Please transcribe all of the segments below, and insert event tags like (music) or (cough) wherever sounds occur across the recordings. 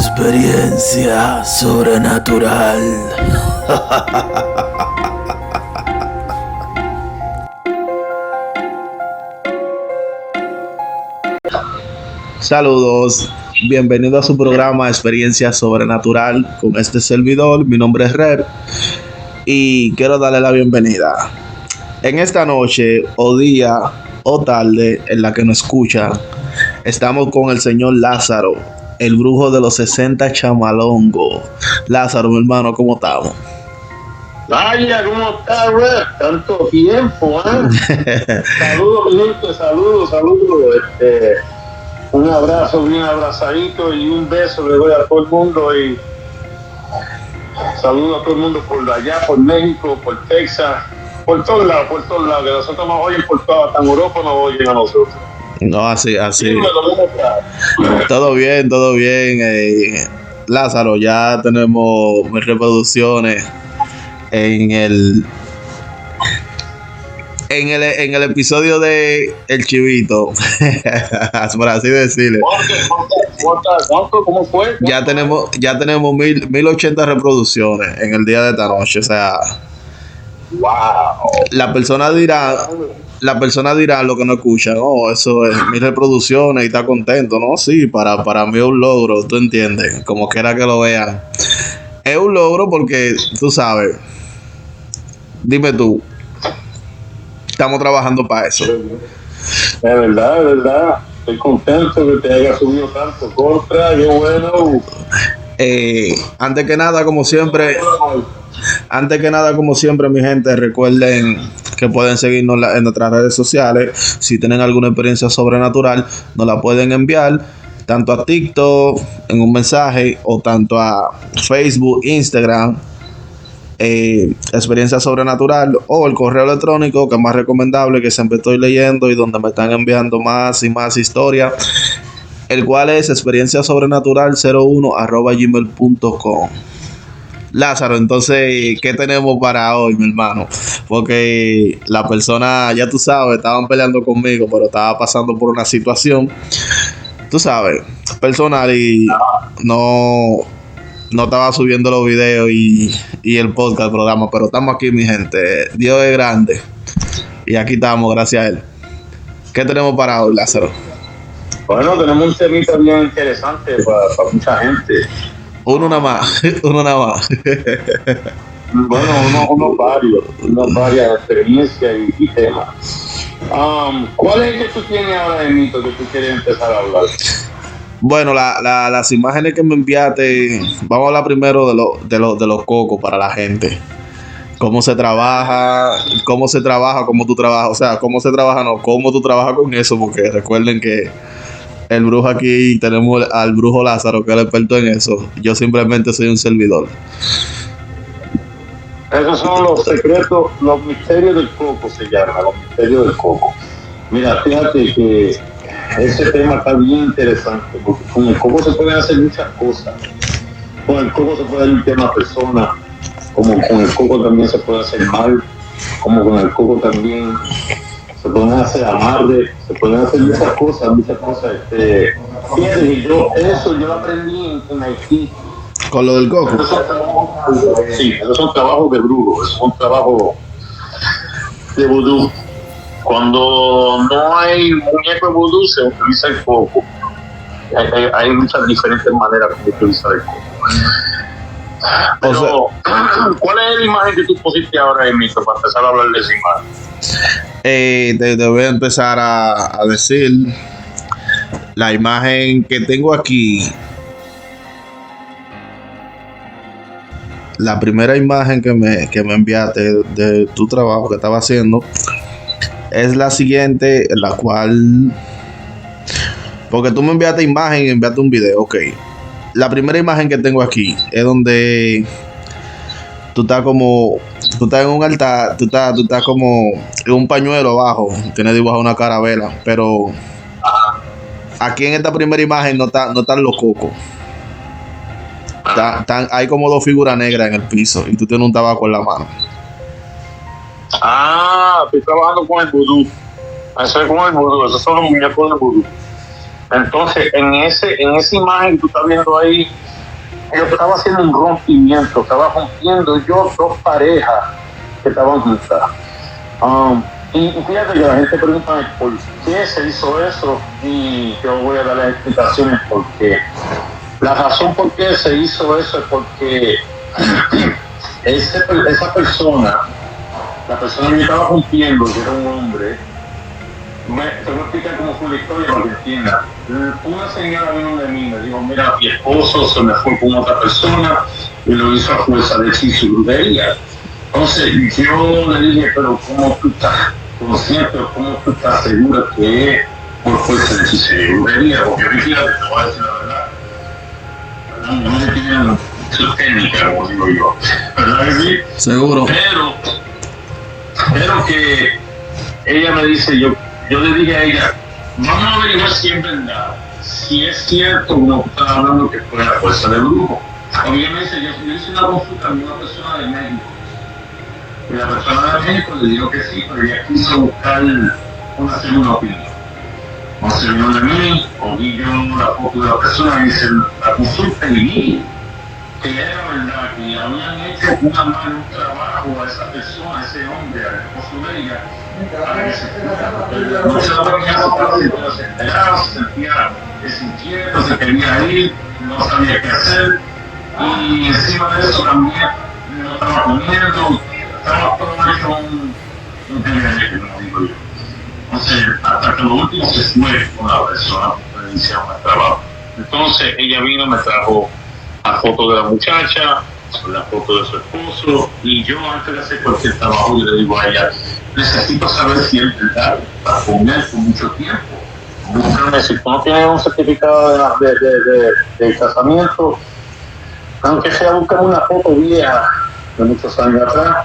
Experiencia sobrenatural. (laughs) Saludos, bienvenido a su programa Experiencia Sobrenatural con este servidor. Mi nombre es Red y quiero darle la bienvenida. En esta noche o día o tarde en la que nos escucha, estamos con el señor Lázaro, el brujo de los 60 chamalongo. Lázaro, mi hermano, ¿cómo estamos? Vaya, ¿cómo estás? Tanto tiempo, ¿eh? (laughs) saludos, gente, saludos, saludos. Este, un abrazo bien abrazadito y un beso le doy a todo el mundo y saludo a todo el mundo por allá, por México, por Texas, por todos lados, por todos lados, que nosotros nos oyen por toda, hasta en Europa nos oyen a nosotros. No, así, así. Todo bien, todo bien. eh, Lázaro, ya tenemos reproducciones en el en el, en el episodio de El Chivito, (laughs) por así decirle. ¿Cuánto, cuánto, cuánto, cuánto, ¿Cómo fue? Ya tenemos, ya tenemos mil, 1080 reproducciones en el día de esta noche. O sea, ¡Wow! la persona dirá, la persona dirá lo que no escucha, no, eso es mil reproducciones y está contento, ¿no? Sí, para, para mí es un logro, tú entiendes, como quiera que lo vean. Es un logro porque, tú sabes, dime tú, estamos trabajando para eso. Es verdad, es verdad. Estoy contento que te haya subido tanto. Contra, qué bueno. Eh, antes que nada, como siempre, Antes que nada, como siempre, mi gente, recuerden que pueden seguirnos en nuestras redes sociales. Si tienen alguna experiencia sobrenatural, nos la pueden enviar tanto a TikTok en un mensaje o tanto a Facebook, Instagram, eh, experiencia sobrenatural o el correo electrónico que es más recomendable que siempre estoy leyendo y donde me están enviando más y más historias el cual es experiencia sobrenatural 01 arroba gmail.com Lázaro, entonces, ¿qué tenemos para hoy, mi hermano? Porque la persona, ya tú sabes, estaban peleando conmigo, pero estaba pasando por una situación, tú sabes, personal y no, no estaba subiendo los videos y, y el podcast, el programa, pero estamos aquí, mi gente. Dios es grande y aquí estamos, gracias a él. ¿Qué tenemos para hoy, Lázaro? Bueno, tenemos un temita bien interesante para mucha gente. Uno nada más, (laughs) uno nada más. Bueno, unos uno varios, unos varias experiencias y, y temas. Um, ¿Cuál es el que tú tienes ahora de mito que tú quieres empezar a hablar? Bueno, la, la- las imágenes que me enviaste, vamos a hablar primero de, lo- de, lo- de los cocos para la gente. Cómo se trabaja, cómo se trabaja, cómo tú trabajas, o sea, cómo se trabaja, no, cómo tú trabajas con eso, porque recuerden que el brujo aquí, tenemos al brujo Lázaro, que es el experto en eso. Yo simplemente soy un servidor. Esos son los secretos, los misterios del coco se llama, los misterios del coco. Mira, fíjate que ese tema está bien interesante, porque con el coco se pueden hacer muchas cosas. Con el coco se puede limpiar una persona, como con el coco también se puede hacer mal, como con el coco también se pueden hacer amarre, se pueden hacer muchas cosas, muchas cosas. Este, fíjate que yo, eso yo lo aprendí en, en Haití. Con lo del coco. Esos son trabajos, sí, esos son trabajos de brujo, esos son trabajos de vudú. Cuando no hay muñeco de vudú, se utiliza el coco. Hay, hay- hay muchas diferentes maneras de utilizar el coco. Pero, (clears throat) ¿cuál es la imagen que tú pusiste ahora en para empezar a hablar de esa imagen? Eh, te, te voy a empezar a, a decir la imagen que tengo aquí. La primera imagen que me, que me enviaste de, de tu trabajo que estaba haciendo es la siguiente, en la cual. Porque tú me enviaste imagen y enviaste un video, ok. La primera imagen que tengo aquí es donde tú estás como. Tú estás en un altar, tú estás, tú estás como en un pañuelo abajo, tiene dibujado una carabela, pero aquí en esta primera imagen no, está, no están los cocos. Hay como dos figuras negras en el piso y tú tienes un tabaco en la mano. Ah, estoy trabajando con el vudú. Eso es con el vudú, esos son los muñecos de vudú. Entonces, en ese en esa imagen que tú estás viendo ahí, yo estaba haciendo un rompimiento, estaba rompiendo yo dos parejas que estaban juntas. Um, y fíjate que la gente pregunta por qué se hizo eso y yo voy a dar las explicaciones porque la razón por qué se hizo eso es porque ese, esa persona, la persona que estaba rompiendo, que era un hombre, me, te voy a explicar cómo fue la historia para que entienda. Una señora vino de mí me dijo, mira, mi esposo se me fue con otra persona y lo hizo a fuerza de hechizo y brujería. Entonces yo le dije, pero ¿cómo tú estás consciente o cómo tú estás segura que es por fuerza de hechizo y brujería? Porque fíjate, te voy a decir la verdad. No, no tienen su técnica, como digo yo. ¿Verdad que sí? Seguro. Pero, pero que ella me dice, yo, yo le dije a ella, vamos a averiguar si es verdad, si es cierto como estaba hablando que fue la fuerza del grupo. Obviamente yo, yo hice una consulta con una persona de México. Y la persona de México le dijo que sí, pero ella quiso buscar una segunda opinión. Un señor de mí, o vi yo la foto de la persona y dice, la consulta y vi que era verdad, que habían hecho una un trabajo a esa persona, a ese hombre, al esposo de ella, se quería ir, no sabía qué hacer, y encima de eso también no estaba comiendo, estaba todo hecho un, un como digo yo. Entonces, hasta que lo último se fue la persona iniciamos el trabajo. Entonces, ella vino, me trajo la foto de la muchacha, la foto de su esposo, y yo antes de hacer cualquier trabajo, yo le digo a ella, necesito saber si es verdad, para comer por mucho tiempo. Búscame, si tú no tienes un certificado de, de, de, de- casamiento, aunque sea búscame una foto vieja de muchos años atrás,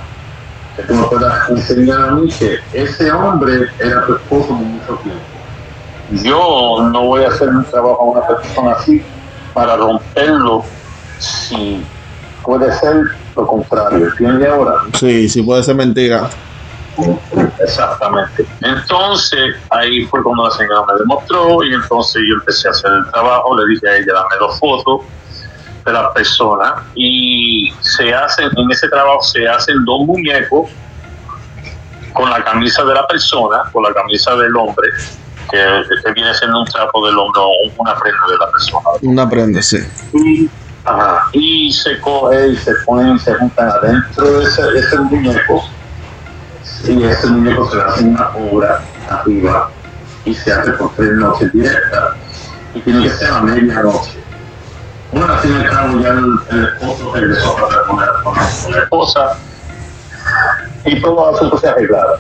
que tú me puedas enseñar a mí que ese hombre era tu esposo por mucho tiempo. Yo no voy a hacer un trabajo a una persona así para romperlo si puede ser lo contrario. ¿Entiendes ahora? Sí, sí puede ser mentira. Exactamente. Entonces, ahí fue cuando la señora me demostró y entonces yo empecé a hacer el trabajo, le dije a ella, dame dos fotos de la persona y se hacen, en ese trabajo se hacen dos muñecos con la camisa de la persona, con la camisa del hombre, que, que viene siendo un trapo del hombre, o una prenda de la persona. Una prenda, sí. Y, ajá, y se coge y se ponen y se juntan adentro de ese, de ese muñeco y ese muñeco se hace una obra arriba y se hace por tres noches directas y tiene que ser a medianoche. Una vez tiene cabo ya el, el esposo regresó para la, con la- esposa y todo el asunto se arreglaron.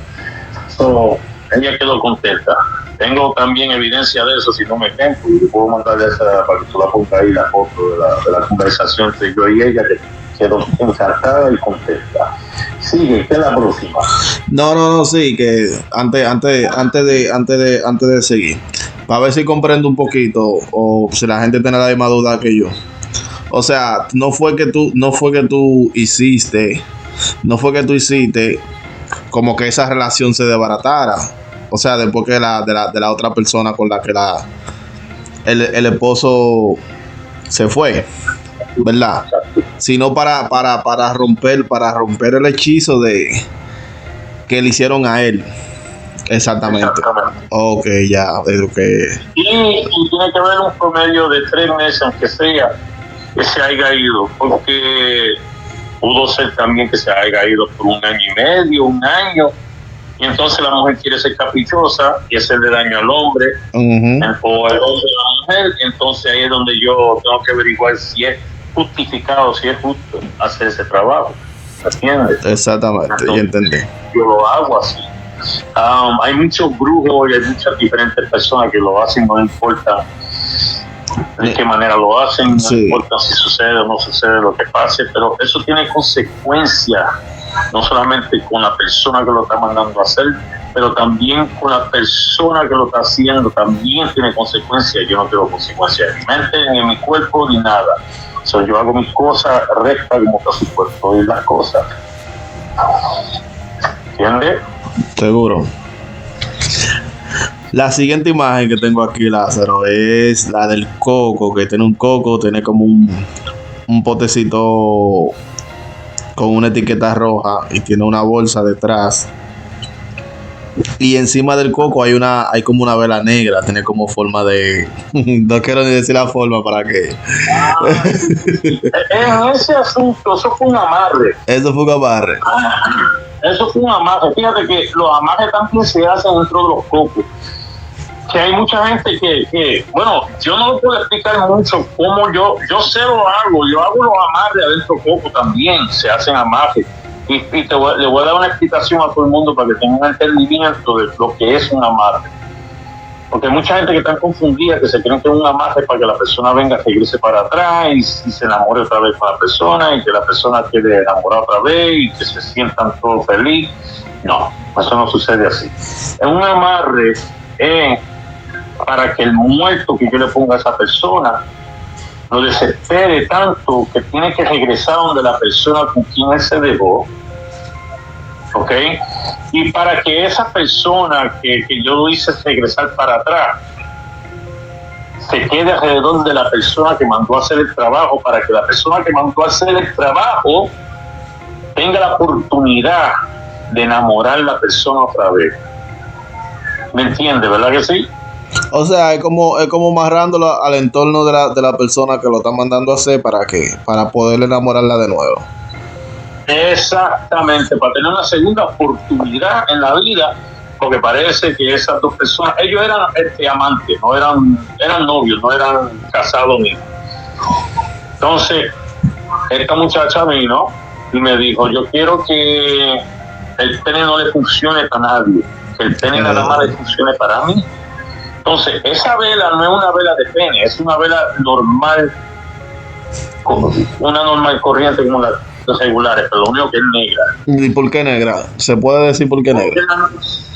So, ella quedó contenta. Tengo también evidencia de eso, si no me creen, pues yo puedo mandarle esa para que tú la pongas ahí la foto de la, de la conversación entre yo y ella, que quedó encantada y contenta. Sigue, ¿qué es la próxima? No, no, no, sí, que antes, antes, antes de, antes de, antes de seguir, para ver si comprendo un poquito o si la gente tiene la misma duda que yo. O sea, no fue que tú, no fue que tú hiciste, no fue que tú hiciste como que esa relación se desbaratara. O sea, después que la, de la, de la otra persona con la que la el, el esposo se fue, ¿verdad? Sino para, para, para romper, para romper el hechizo de que le hicieron a él. Exactamente. Exactamente. Ok, ya, lo que. Y, y tiene que haber un promedio de tres meses, aunque sea, que se haya ido, porque pudo ser también que se haya ido por un año y medio, un año, y entonces la mujer quiere ser caprichosa y hacerle daño al hombre, Ujú. o al hombre a la mujer, entonces ahí es donde yo tengo que averiguar si es justificado, si es justo hacer ese trabajo. ¿Entiendes? Exactamente, ya entendí. yo lo hago así. Um, hay muchos brujos y hay muchas diferentes personas que lo hacen, no importa de qué manera lo hacen, no importa si sucede o no sucede lo que pase, pero eso tiene consecuencias, no solamente con la persona que lo está mandando a hacer, pero también con la persona que lo está haciendo, también tiene consecuencias. Yo no quiero consecuencias en mi mente, ni en mi cuerpo, ni nada. So, yo hago mis cosas rectas como está su cuerpo y las cosas. ¿Entiendes? Seguro. La siguiente imagen que tengo aquí, Lázaro, es la del coco, que tiene un coco, tiene como un, un potecito con una etiqueta roja y tiene una bolsa detrás. Y encima del coco hay una, hay como una vela negra, tiene como forma de. (laughs) no quiero ni decir la forma para que. En ese asunto, eso fue un amarre. (laughs) Eso fue un amarre. Eso fue un amarre. Fíjate que los amarres también se hacen dentro de los cocos. Que hay mucha gente que, bueno, yo no puedo explicar mucho cómo yo, yo sé lo hago, yo hago los amarres adentro coco también, se hacen amarres. Y, te voy- le voy a dar una explicación a todo el mundo para que tengan un entendimiento de lo que es un amarre. Porque hay mucha gente que está confundida, que se creen que es un amarre para que la persona venga, regrese para atrás y, se enamore otra vez con la persona y que la persona quede enamorada otra vez y que se sientan todos felices. No, eso no sucede así. Es un amarre es para que el muerto que yo le ponga a esa persona lo desespere tanto que tiene que regresar donde la persona con quien se dejó. ¿Ok? Y para que esa persona que, que yo lo hice regresar para atrás se quede alrededor de la persona que mandó a hacer el trabajo, para que la persona que mandó a hacer el trabajo tenga la oportunidad de enamorar la persona otra vez. ¿Me entiende, verdad que sí? O sea, es como, es como amarrándolo al entorno de la, de la persona que lo está mandando a hacer para que, para poder enamorarla de nuevo. Exactamente, para tener una segunda oportunidad en la vida, porque parece que esas dos personas, ellos eran este, amantes, no eran, eran novios, no eran casados mismos. Entonces, esta muchacha vino y me dijo, yo quiero que el pene no le funcione para nadie, que el pene nada más le funcione para mí. Entonces, esa vela no es una vela de pene, es una vela normal, como una normal corriente como las regulares, pero lo único que es negra. ¿Y por qué negra? ¿Se puede decir por qué negra?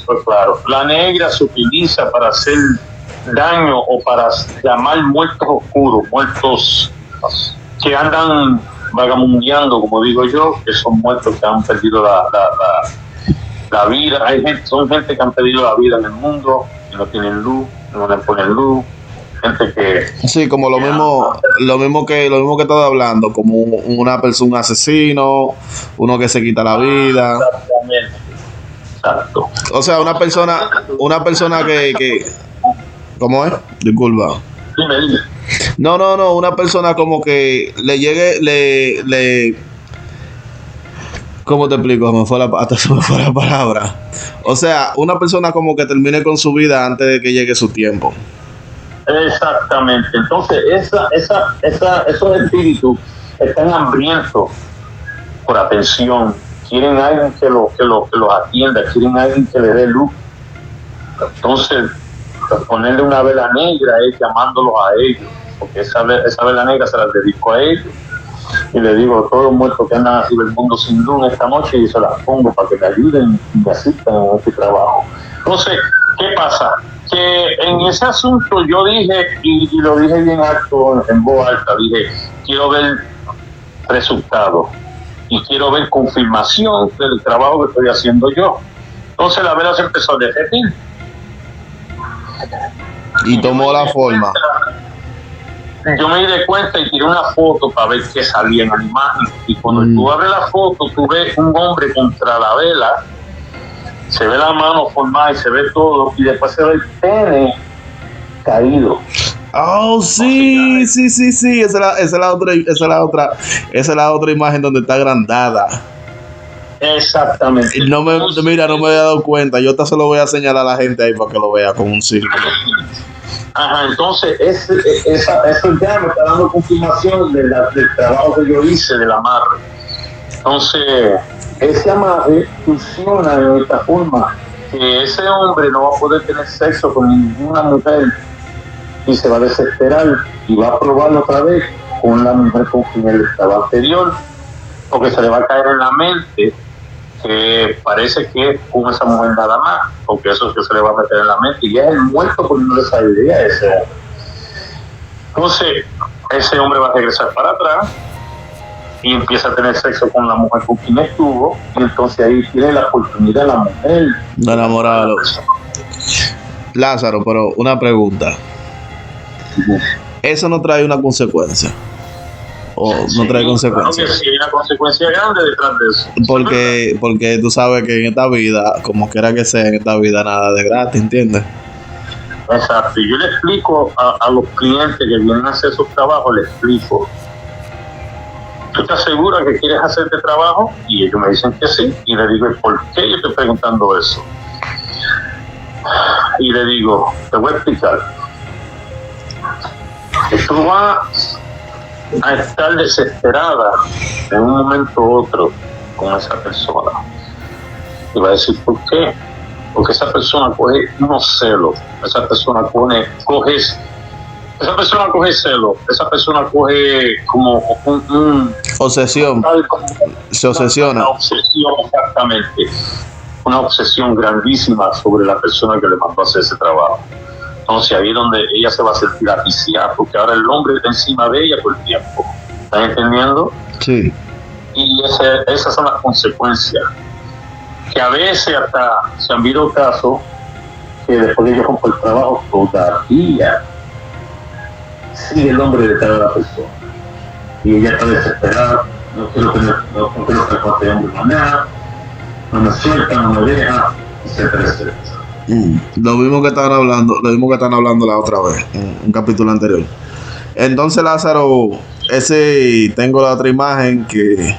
Pues claro, la negra se utiliza para hacer daño o para llamar muertos oscuros, muertos que andan vagamundeando, como digo yo, que son muertos que han perdido la, la, la, la vida. Hay gente, son gente que han perdido la vida en el mundo, que no tienen luz, no le ponen luz, gente que Sí, como lo mismo, lo mismo que, lo mismo que estaba hablando, como un- una persona, un asesino, uno que se quita la vida. Exactamente. Exacto. O sea, una persona, una persona que, que ¿cómo es? Disculpa. Dime, dime. No, no, no, una persona como que le llegue, le, le, ¿cómo te explico? Me fue la, hasta me fue la palabra. O sea, una persona como que termine con su vida antes de que llegue su tiempo. Exactamente. Entonces, esa, esa, esa, esos espíritus están hambrientos por atención. Quieren alguien que, lo, que, lo, que los atienda, quieren alguien que le dé luz. Entonces, ponerle una vela negra es llamándolos a ellos, porque esa, esa vela negra se la dedico a ellos. Y le digo a todos los muertos que andan así del mundo sin luz esta noche y se las pongo para que me ayuden y me asistan en este trabajo. Entonces, ¿qué pasa? Que en ese asunto yo dije, y, y lo dije bien alto, en voz alta, dije, quiero ver resultados y quiero ver confirmación del trabajo que estoy haciendo yo. Entonces la vela se empezó a derretir. Y tomó la forma. Yo me di cuenta y tiré una foto para ver qué salía en la imagen. Y cuando Mm. tú abres la foto, tú ves un hombre contra la vela, se ve la mano formada y se ve todo, y después se ve el pene caído. Oh, sí, sí, sí, sí. Esa es la, esa es la otra, esa es la otra, esa es la otra imagen donde está agrandada. Exactamente. No me, mira, no me había dado cuenta. Yo hasta se lo voy a señalar a la gente ahí para que lo vea con un círculo. Ajá, entonces ese, esa, eso ya me está dando confirmación de la- del trabajo que yo hice del amarre. Entonces, ese amarre funciona de esta forma, que ese hombre no va a poder tener sexo con ninguna mujer y se va a desesperar y va a probarlo otra vez con la mujer con quien él estaba anterior, porque se le va a caer en la mente que parece que con esa mujer nada más, porque eso es que se le va a meter en la mente y es el muerto poniéndole esa idea a ese. Entonces, ese hombre va a regresar para atrás y empieza a tener sexo con la mujer con quien estuvo, y entonces ahí tiene la oportunidad la mujer De enamorarlo. Lázaro, pero una pregunta. ¿Eso no trae una consecuencia? ¿O no Sí, trae claro consecuencias? que sí, hay una consecuencia grande detrás de eso. Porque, porque tú sabes que en esta vida, como quiera que sea, en esta vida nada de gratis, ¿entiendes? Exacto. Y yo le explico a, a los clientes que vienen a hacer sus trabajos, le explico. ¿Tú te aseguras que quieres hacer este trabajo? Y ellos me dicen que sí. Y le digo, ¿y ¿por qué yo estoy preguntando eso? Y le digo, te voy a explicar. Tú vas a estar desesperada en un momento u otro con esa persona. Y va a decir, ¿por qué? Porque esa persona coge unos celos, esa persona pone, coge, esa persona coge celos, esa persona coge como un, un- Obsesión, se obsesiona. Una obsesión, exactamente. Una obsesión grandísima sobre la persona que le mandó a hacer ese trabajo. Entonces ahí es donde ella se va a sentir asfixiada, porque ahora el hombre está encima de ella por el tiempo. ¿Están entendiendo? Sí. Y ese- esas son las consecuencias. Que a veces hasta se han visto casos que después de que rompo el trabajo todavía sigue el hombre detrás de la persona. Y ella está desesperada, no quiero tener, no, quiero que me haga, no me suelta, no me deja, etcétera, etcétera. Mm, Lo mismo que estaban hablando, lo mismo que están hablando la otra vez, en un capítulo anterior. Entonces, Lázaro, ese tengo la otra imagen que,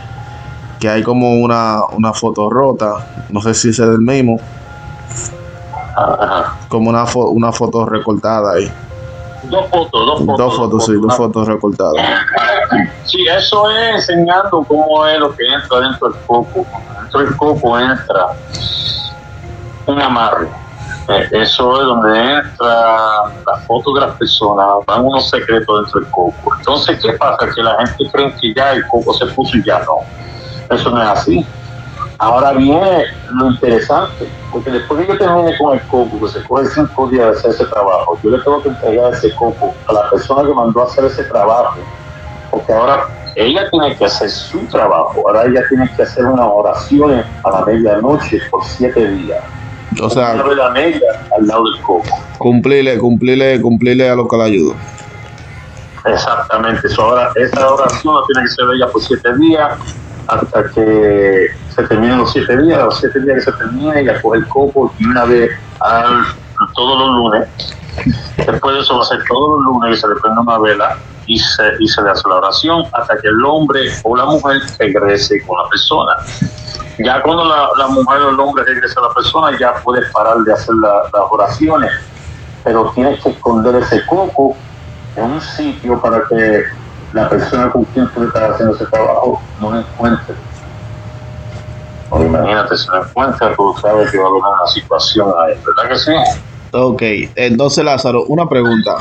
que hay como una, una foto rota. No sé si es el mismo. Ajá. Como una, fo- una foto recortada ahí. Dos fotos, dos fotos. Dos fotos, sí, dos fotos recortadas. Sí, eso es enseñando cómo es lo que entra dentro del coco. Dentro del coco entra un amarre. Eso es donde entra la foto de las personas, van unos secretos dentro del coco. Entonces, ¿qué pasa? Que la gente cree que ya el coco se puso y ya no. Eso no es así. Ahora viene lo interesante, porque después que yo termine con el coco, que se coge cinco días de hacer ese trabajo, yo le tengo que entregar ese coco a la persona que mandó a hacer ese trabajo porque ahora ella tiene que hacer su trabajo, ahora ella tiene que hacer unas oraciones a la medianoche por siete días. O sea, una vela negra al lado del coco. cumplirle, cumplirle, cumplirle a lo que le ayudo. Exactamente, eso ahora, esa oración la tiene que ser ella por siete días hasta que se terminen los siete días, los siete días que se termine, ella coge el coco y una vez al, todos los lunes, después de eso va a ser todos los lunes que se le prende una vela y se, y se le hace la oración hasta que el hombre o la mujer regrese con la persona. Ya cuando la, la mujer o el hombre regresa a la persona, ya puedes parar de hacer la- las oraciones, pero tienes que esconder ese coco en un sitio para que la persona con quien tú estás haciendo ese trabajo no lo encuentre. Imagínate si lo encuentra, tú sabes que va a haber una situación ahí, ¿verdad que sí? Ok, entonces Lázaro, una pregunta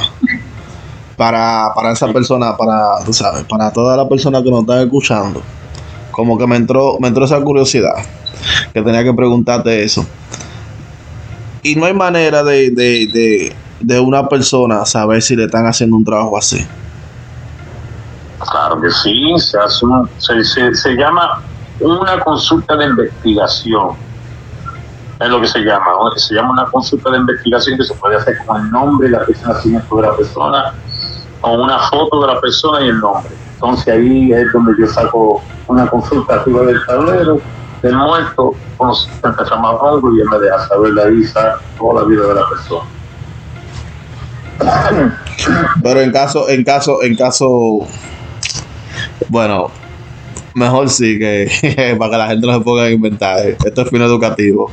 para, para esa persona, para, tú sabes, para todas las personas que nos están escuchando. Como que me entró, me entró esa curiosidad, que tenía que preguntarte eso. Y no hay manera de, de, de, de una persona saber si le están haciendo un trabajo así. Claro que sí, se hace un- se, se, se llama una consulta de investigación. Es lo que se llama, ¿no? se llama una consulta de investigación que se puede hacer con el nombre la fecha de nacimiento de la persona, con una foto de la persona y el nombre. Entonces ahí es donde yo saco una consulta arriba del tablero del muerto, con los empezamos a algo y él me deja saber la visa, toda la vida de la persona. Pero en caso, en caso, en caso, bueno, mejor sí que (laughs) para que la gente no se ponga a inventar. Esto es fin educativo.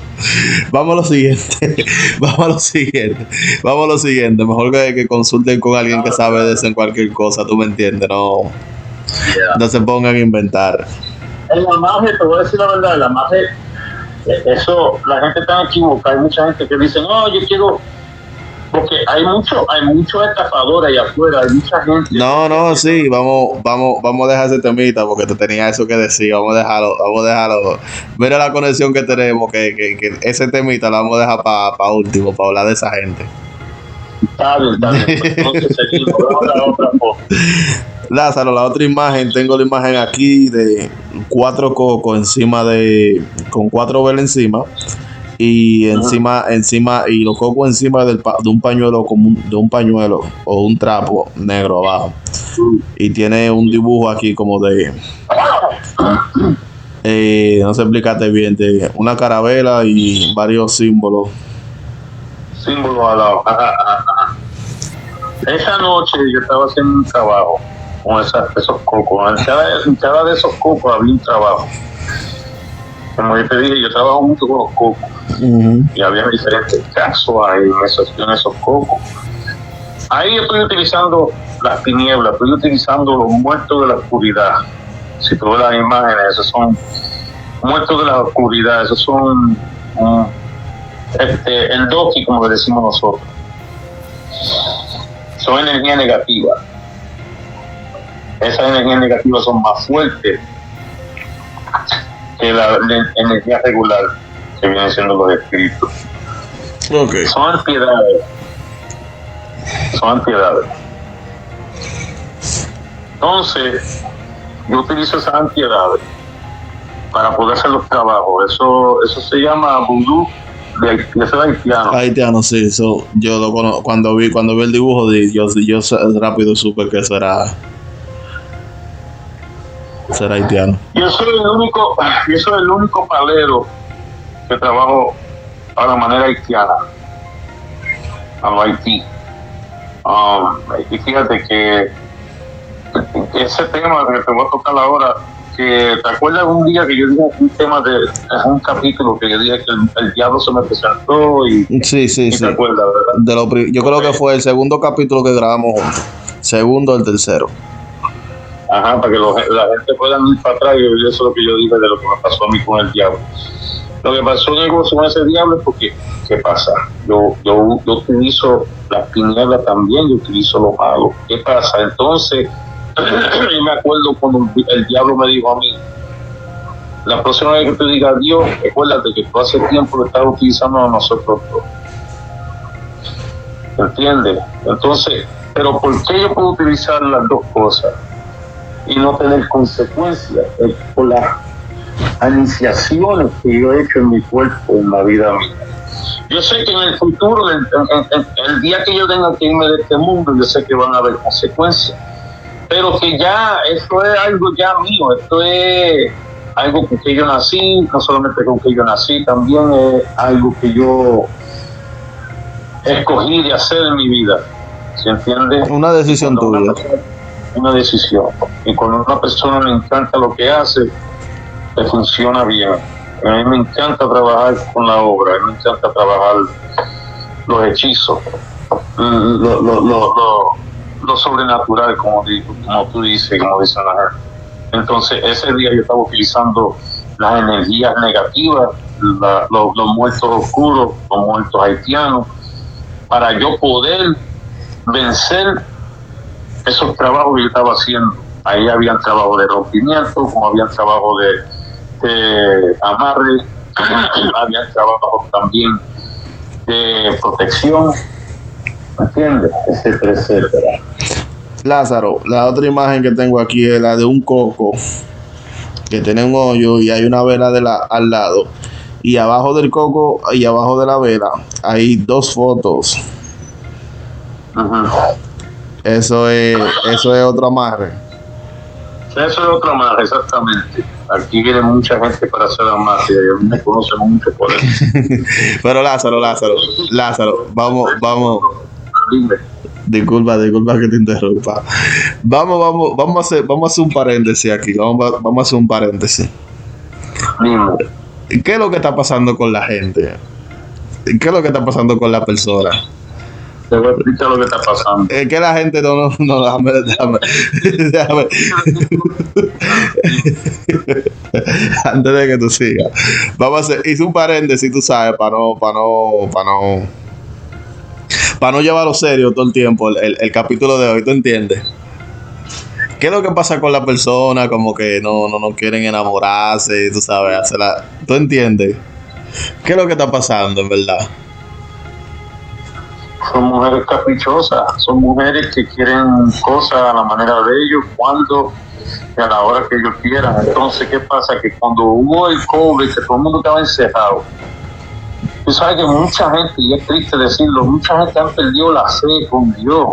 Vamos a lo siguiente. (laughs) Vamos a lo siguiente. Vamos a lo siguiente. Mejor que, que consulten con alguien que sabe de eso en cualquier cosa. Tú me entiendes, no, no se pongan a inventar. En la magia, te voy a decir la verdad, en la magia, eh, eso, la gente está equivocada. Hay mucha gente que dice, no, yo quiero. Porque hay mucho, hay muchos estafadores allá afuera, hay mucha gente. No, no, sí, vamos, vamos, vamos a dejar ese temita porque te tenía eso que decir. Vamos a dejarlo, vamos a dejarlo. Mira la conexión que tenemos, que, que, que ese temita lo vamos a dejar para último, para hablar de esa gente. Entonces seguimos, la otra foto. Lázaro, la otra imagen, tengo la imagen aquí de cuatro cocos encima de, con cuatro velas encima y encima, encima, y los cocos encima del pa- de un pañuelo como un- de un pañuelo o un trapo negro abajo. Y tiene un dibujo aquí como de eh, no sé explicarte bien, de una carabela y varios símbolos. Símbolo al lado. Ajá, ajá, ajá. Esa noche yo estaba haciendo un trabajo con esa- esos cocos. En cada, en cada de esos cocos había un trabajo. Como yo te dije, yo trabajo mucho con los cocos y había diferentes casos ahí en esos, en esos cocos. Ahí estoy utilizando las tinieblas, estoy utilizando los muertos de la oscuridad. Si tú ves las imágenes, esos son muertos de la oscuridad, esos son mm, este, el doki, como le decimos nosotros. Son energías negativas. Esas energías negativas son más fuertes que la, la energía regular que vienen siendo los espíritus. Ok. Son antiedades. Son antiedades. Entonces, yo utilizo esas antiedades para poder hacer los trabajos. Eso, eso se llama vudú de ser haitiano. Haitiano, sí, eso yo lo cono- cuando vi cuando vi el dibujo de yo, yo rápido supe que eso era será haitiano. Yo soy el único, (laughs) yo soy el único palero que trabajo a la manera haitiana, a lo Haití. Um, y fíjate que ese tema que te voy a tocar ahora, que te acuerdas un día que yo dije un tema de un capítulo que yo dije que el, el diablo se me presentó y, Sí, sí, y sí. te acuerdas, ¿verdad? De lo yo creo que fue el segundo capítulo que grabamos. Segundo el tercero. Ajá, para que lo- la gente pueda ir para atrás y eso es lo que yo dije de lo que me pasó a mí con el diablo. Lo que pasó Diego, con ese diablo es porque, ¿qué pasa? Yo, yo, yo utilizo las tinieblas también, yo utilizo lo malo. ¿Qué pasa? Entonces, yo me acuerdo cuando el diablo me dijo a mí, la próxima vez que te diga Dios, recuérdate que tú hace tiempo lo estás utilizando a nosotros dos. ¿Entiendes? Entonces, pero ¿por qué yo puedo utilizar las dos cosas y no tener consecuencias? Por las iniciaciones que yo he hecho en mi cuerpo, en la vida mía. Yo sé que en el futuro, el día que yo tenga que irme de este mundo, yo sé que van a haber consecuencias. Pero que ya, esto es algo ya mío, esto es algo con que yo nací, no solamente con que yo nací, también es algo que yo escogí de hacer en mi vida. ¿Se entiende? Una decisión Cuando tuya. una persona- Una decisión. Y cuando una persona le encanta lo que hace, le funciona bien. A mí me encanta trabajar con la obra, a mí me encanta trabajar los hechizos, lo, lo, lo, lo- sobrenatural, como, di- como tú dices, como dicen la gente. Entonces, ese día yo estaba utilizando las energías negativas, la- los, los muertos oscuros, los muertos haitianos, para yo poder vencer esos trabajos que yo estaba haciendo. Ahí habían trabajo de rompimiento, como habían trabajo de, de amarre, (clears throat) habían trabajo también de protección, ¿entiendes? Etcétera, etcétera. Lázaro, la otra imagen que tengo aquí es la de un coco que tiene un hoyo y hay una vela de la, al lado. Y abajo del coco y abajo de la vela hay dos fotos. Eso es, eso es otro amarre. Eso es otra más, exactamente. Aquí viene mucha gente para hacer amarre y a mí me conocen mucho por eso. (laughs) Pero Lázaro, Lázaro, Lázaro, vamos, vamos. Disculpa, disculpa que te interrumpa. Vamos, vamos, vamos a hacer, vamos a hacer un paréntesis aquí. Vamos, a- vamos a hacer un paréntesis. ¿Qué es lo que está pasando con la gente? ¿Qué es lo que está pasando con la persona? Te voy a explicar lo que está pasando. Es que la gente no, no, no, déjame, déjame, déjame. Antes de que tú sigas. Vamos a hacer, hice un paréntesis, tú sabes, para no, para no, para no, para no llevarlo serio todo el tiempo el, el- capítulo de hoy, ¿tú entiendes? ¿Qué es lo que pasa con la persona? Como que no, no, no quieren enamorarse, tú sabes, hacerla, ¿tú entiendes? ¿Qué es lo que está pasando, en verdad? Son mujeres caprichosas, son mujeres que quieren cosas a la manera de ellos, cuando y a la hora que ellos quieran. Entonces, ¿qué pasa? Que cuando hubo el COVID, que todo el mundo estaba encerrado, tú sabes que mucha gente, y es triste decirlo, mucha gente han perdido la fe con Dios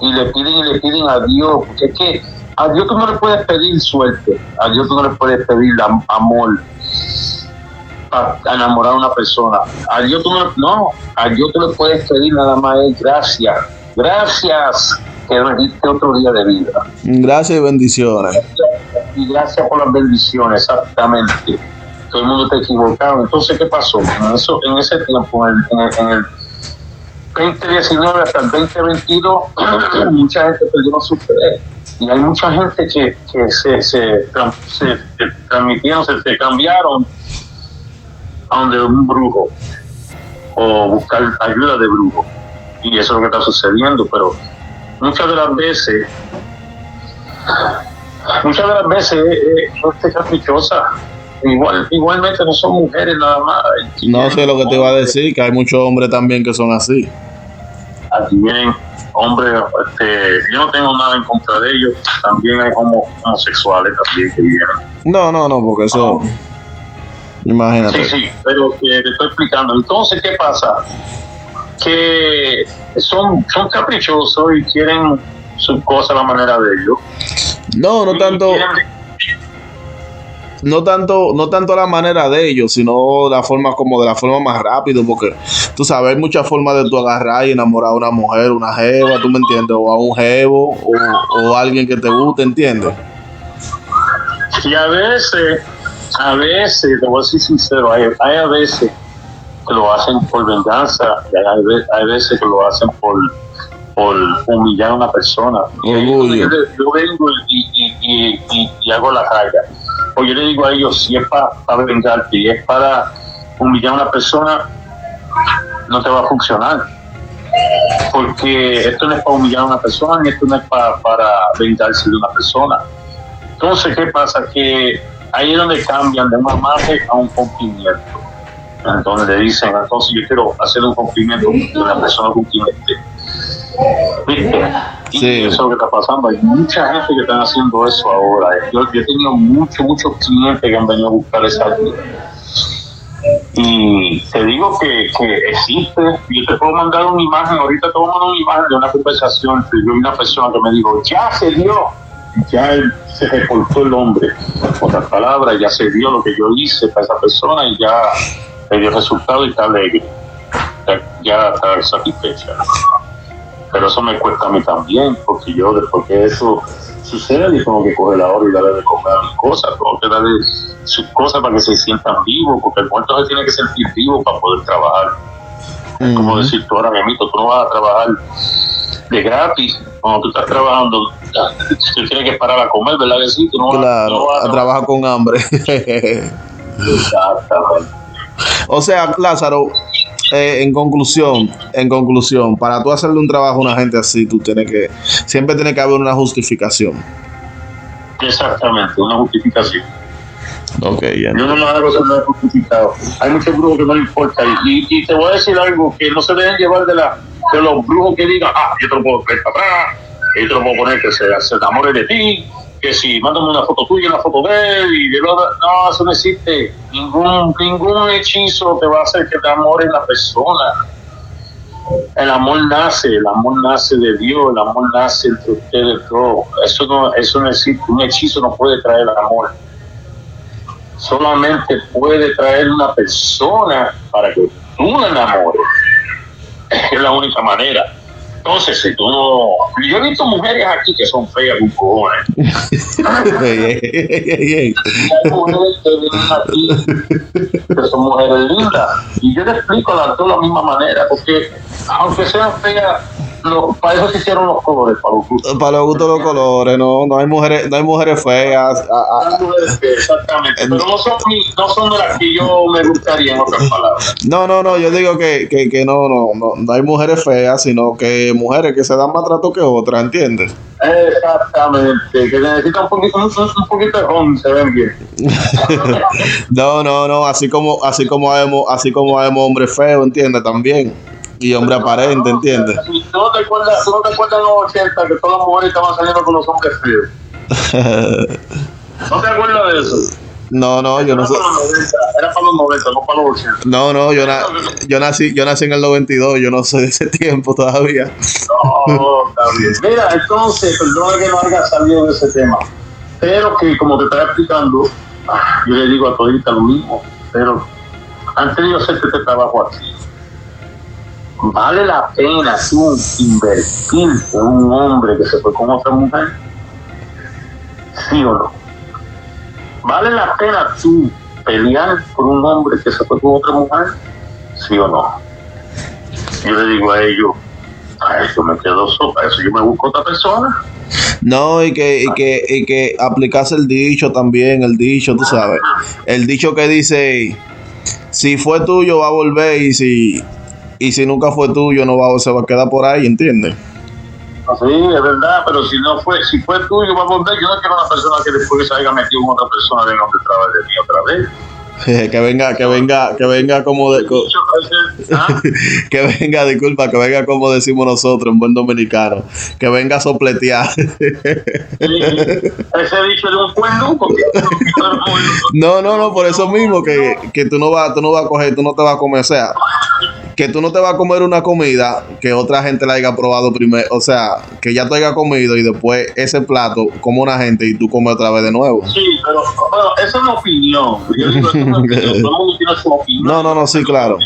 y le piden y le piden a Dios, porque es que a Dios tú no le puedes pedir suerte, a Dios tú no le puedes pedir am- amor para enamorar a una persona, a Dios tú no, no, a Dios tú le puedes pedir nada más es gracias, gracias que nos diste otro día de vida Gracias y bendiciones. y gracias por las bendiciones, exactamente. Todo el mundo está equivocado. Entonces, ¿qué pasó? En, eso, en ese tiempo, en el, en el- en el 2019 hasta el 2022, (clears throat) mucha gente perdió su fe. Y hay mucha gente que, que se, se, se- se transmitieron, se, cambiaron a donde un brujo o buscar ayuda de brujo. Y eso es lo que está sucediendo, pero muchas de las veces muchas de las veces eh, gente caprichosa igual igualmente no son mujeres nada más No sé lo que te iba a decir, que hay muchos hombres también que son así. aquí vienen hombres este, yo no tengo nada en contra de ellos también hay homo- homosexuales también que vienen No, no, no, porque eso. Imagínate. sí sí pero que te estoy explicando entonces qué pasa que son son caprichosos y quieren sus cosas a la manera de ellos No, no Y tanto, quieren- no tanto, no tanto la manera de ellos, sino la forma como de la forma más rápido, porque tú sabes, hay muchas formas de tú agarrar y enamorar a una mujer, una jeva, tú me entiendes, o a un jevo, o, o a alguien que te guste, ¿entiendes? Y a veces, a veces, te voy a ser sincero, hay, hay a veces que lo hacen por venganza, y hay, hay veces que lo hacen por, por humillar a una persona. Y yo, vengo y, y, y, y- y hago la raya. O yo le digo a ellos, si es para, para vengarte y es para humillar a una persona, no te va a funcionar. Porque esto no es para humillar a una persona, ni esto no es para, para vengarse de una persona. Entonces, ¿qué pasa? Que ahí es donde cambian de un amarre a un cumplimiento. Entonces le dicen, entonces yo quiero hacer un cumplimiento de una persona esté. ¿Viste? Y Sí. eso es lo que está pasando. Hay mucha gente que están haciendo eso ahora. Yo, yo he tenido muchos, muchos clientes que han venido a buscar esa ayuda. Y te digo que, que existe. Yo te puedo mandar una imagen. Ahorita te voy a mandar una imagen de una conversación que yo vi una persona que me dijo, ya se dio. Ya él se reportó el hombre. Con otras palabras, ya se dio lo que yo hice para esa persona y ya le dio resultado y está alegre. Ya, ya está satisfecha. Pero eso me cuesta a mí también, porque yo después que eso sucede, yo tengo que coger la hora y darle de comer a mis cosas, tengo que darle sus cosas para que se sientan vivos, porque el muerto se tiene que sentir vivo para poder trabajar. Es como decir tú ahora mismo, tú no vas a trabajar de gratis, cuando tú estás trabajando, tú tienes que parar a comer, ¿verdad que sí? Tú no vas- no vas a trabajar con hambre. (laughs) Exactamente. o sea, Lázaro, eh, en conclusión, en conclusión, para tú hacerle un trabajo a una gente así, tú tienes que, siempre tiene que haber una justificación. Exactamente, una justificación. Ok, ya. Yo no me hago no es justificado. Hay muchos brujos que no les importa. Y, y- y te voy a decir algo, que no se dejen llevar de, la, de los brujos que digan, ah, yo te lo puedo traer para atrás, yo te lo puedo poner que se, se enamore de ti, que si mándame una foto tuya, una foto de él, y de lo No, eso no existe. Ningún, ningún hechizo te va a hacer que te amores la persona. El amor nace, el amor nace de Dios, el amor nace entre ustedes dos. Eso no, eso no existe. Un hechizo no puede traer el amor solamente puede traer una persona para que tú la enamores. Es la única manera. Entonces, si tú no. Yo he visto mujeres aquí que son feas con cojones. (laughs) Hay mujeres que vienen aquí que son mujeres lindas. Y yo le explico a las dos de la misma manera, porque aunque sean feas, lo- para eso se hicieron los colores, para los gustos. Para los gustos de los colores, no, no hay mujeres, no hay mujeres feas. Hay mujeres que, exactamente, pero no son, no son de las que yo me gustaría, en otras palabras. No, no, no, yo digo que, que, que no, no, no, no hay mujeres feas, sino que mujeres que se dan más trato que otras, ¿entiendes? Exactamente, que necesita un poquito, un, un poquito de home, se ven bien. (laughs) No, no, no, así como, así como vemos, así como vemos hombres feos, ¿entiendes? También. Y hombre aparente, ¿entiendes? No te acuerdas, no te acuerdas de los 80 que todas las mujeres estaban saliendo con los hombres feos. ¿No te acuerdas de eso? No, no, yo no 90, era para los 90, no para los 80. No, no, yo, na- yo nací, yo nací en el 92, yo no soy de ese tiempo todavía. No, (laughs) está bien. Mira, entonces, perdona que no haya salido de ese tema, pero que como te estaba explicando, ah, yo le digo a todita lo mismo, pero antes de yo hacerte este trabajo aquí, ¿vale la pena tú invertir en un hombre que se fue con otra mujer? ¿Sí o no? ¿Vale la pena tú pelear por un hombre que se fue con otra mujer? ¿Sí o no? Yo le digo a ellos, a eso me quedo sopa, eso yo me busco otra persona. No, y que, y que, y que aplicase el dicho también, el dicho, tú sabes. El dicho que dice, si fue tuyo va a volver y si, y si nunca fue tuyo no va, se va a quedar por ahí, ¿entiendes? Sí, es verdad, pero si no fue, si fue tuyo, va a volver. Yo no quiero una persona que después se haya metido con otra persona venga detrás de mí otra vez. (laughs) que venga, que venga, que venga como de, co- ¿ah? (laughs) que venga, disculpa, que venga como decimos nosotros en buen dominicano, que venga a sopletear. Sí, ese dicho de un cuerno, No, no, no, por eso mismo que, que tú no vas, tú no vas a coger, tú no te vas a comer, o sea, que tú no te vas a comer una comida que otra gente la haya probado primero, o sea, que ya te haya comido y después ese plato como una gente y tú comes otra vez de nuevo. Sí, pero bueno, esa es una opinión. Yo digo, es una (laughs) opinión. Todo el mundo tiene su opinión. No, no, no, sí, claro.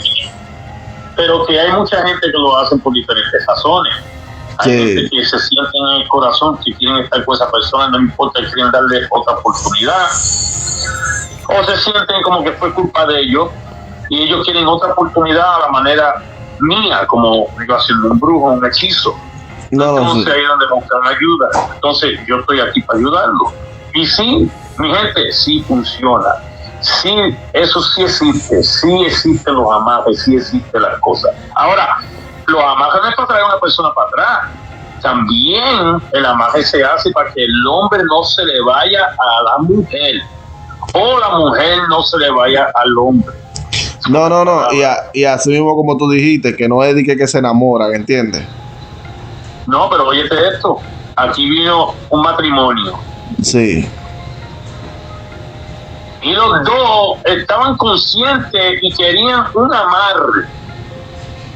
Pero que hay mucha gente que lo hacen por diferentes razones. Hay Sí. gente que se sienten en el corazón que quieren estar con esa persona, no importa, quieren darle otra oportunidad. O se sienten como que fue culpa de ellos y ellos quieren otra oportunidad a la manera mía, como yo haciendo un brujo, un hechizo. No, no, sí. Entonces ahí es donde buscan ayuda. Entonces yo estoy aquí para ayudarlo. Y sí, mi gente, sí funciona. Sí, eso sí existe. Sí existen los amajes, sí existen las cosas. Ahora, los amajes no es para traer a una persona para atrás. También el amaje se hace para que el hombre no se le vaya a la mujer. O la mujer no se le vaya al hombre. No, no, no, y, a- y así mismo como tú dijiste, que no es de que, que se enamoran, ¿entiendes? No, pero óyete esto. Aquí vino un matrimonio. Sí. Y los dos estaban conscientes y querían un amarre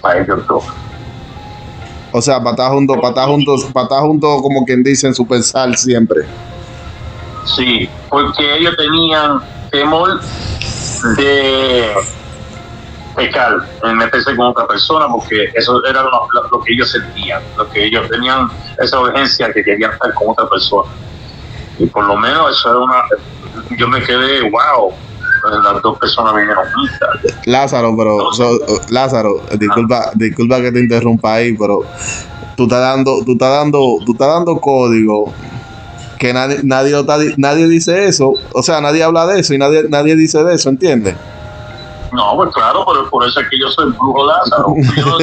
para ellos dos. O sea, para estar juntos, para estar juntos, para estar juntos como quien dice en su pensar siempre. Sí, porque ellos tenían temor de pecar, en meterse con otra persona, porque eso era lo, que ellos sentían, lo que ellos tenían esa urgencia que querían estar con otra persona. Y por lo menos eso era una. Yo me quedé, wow, las dos personas vinieron juntas. Lázaro, pero so- Lázaro, disculpa, disculpa que te interrumpa ahí, pero tú estás dando, tú estás dando, tú estás dando código que nadie, nadie, nadie dice eso, o sea, nadie habla de eso y nadie, nadie dice de eso, ¿entiendes? No, pues claro, pero por eso es que yo soy el brujo Lázaro. (laughs) Yo-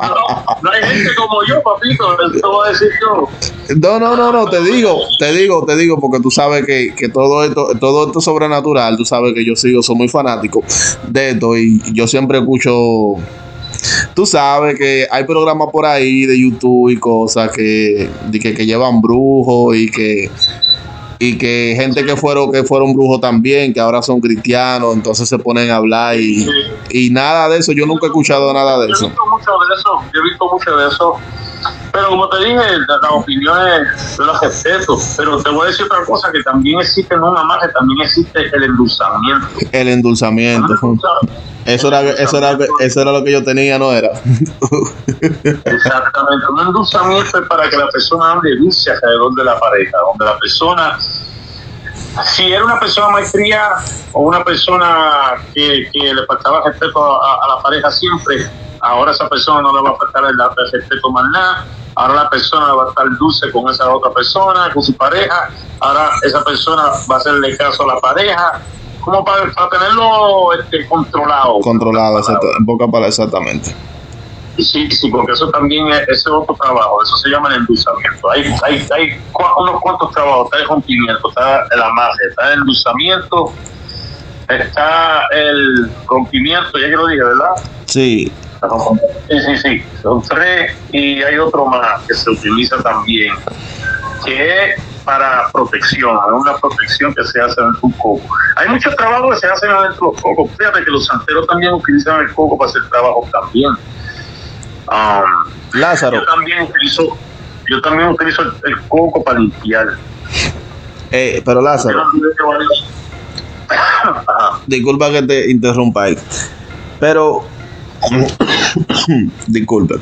no, no hay gente como yo, papito, eso voy a decir yo. No, no, no, no, te digo, te digo, te digo, porque tú sabes que, que todo esto, todo esto sobrenatural, tú sabes que yo sigo, soy muy fanático de esto y yo siempre escucho, tú sabes que hay programas por ahí de YouTube y cosas que, de que, que llevan brujos y que y que gente que fueron que fueron brujos también, que ahora son cristianos, entonces se ponen a hablar y, y nada de eso, yo nunca he escuchado nada de Yo he eso. visto mucho de eso, yo he visto mucho de eso. Pero como te dije, la- las opiniones las respeto. Pero te voy a decir otra cosa, que también existe no nada más, que también existe el endulzamiento. El endulzamiento. Eso era, eso era, eso era lo que yo tenía, ¿no era? Exactamente. Un endulzamiento es para que la persona ande dulce alrededor de la pareja, donde la persona, si era una persona más fría o una persona que, le faltaba respeto a, a la pareja siempre, ahora esa persona no le va a faltar el, el respeto más nada. Ahora la persona va a estar dulce con esa otra persona, con su pareja. Ahora esa persona va a hacerle caso a la pareja, como para, para tenerlo este, controlado. Controlado, exacto, en poca palabra, exactamente. Sí, sí, porque eso también es, ese es otro trabajo, eso se llama el endulzamiento. Hay, hay, hay unos cuantos trabajos, está el rompimiento, está el amaje, está el endulzamiento, está el rompimiento, ya que lo dije, ¿verdad? Sí, Sí, sí, sí, son tres y hay otro más que se utiliza también, que es para protección, una protección que se hace dentro de un coco. Hay muchos trabajos que se hacen adentro los cocos. Fíjate que los santeros también utilizan el coco para hacer trabajos también. Um, Lázaro, yo también utilizo, yo también utilizo el, el coco para limpiar. eh, pero Lázaro, (coughs) disculpa que te interrumpa ahí. Pero, (coughs) disculpe.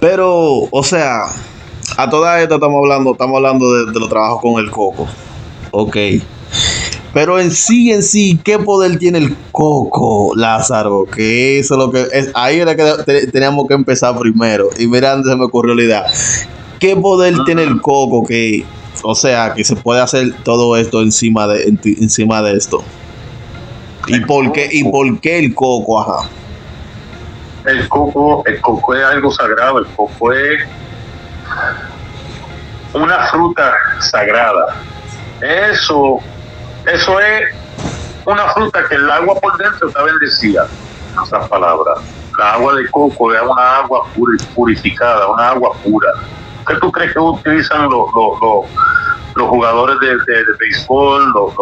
Pero, o sea, a toda esta estamos hablando, estamos hablando de, de los trabajos con el coco. Ok. Pero en sí, en sí, ¿qué poder tiene el coco, Lázaro? Que eso es lo que es. Ahí era que te- teníamos que empezar primero. Y mira, dónde se me ocurrió la idea. ¿Qué poder tiene el coco que, o sea, que se puede hacer todo esto encima de, en- encima de esto? ¿Y El por qué, y por qué el coco, ajá? El coco, el coco es algo sagrado, el coco es una fruta sagrada. Eso, eso es una fruta que el agua por dentro está bendecida. Esas palabras. La agua de coco es una agua puri- purificada, una agua pura. ¿Qué tú crees que utilizan los, los, los, los jugadores de, de- béisbol, los,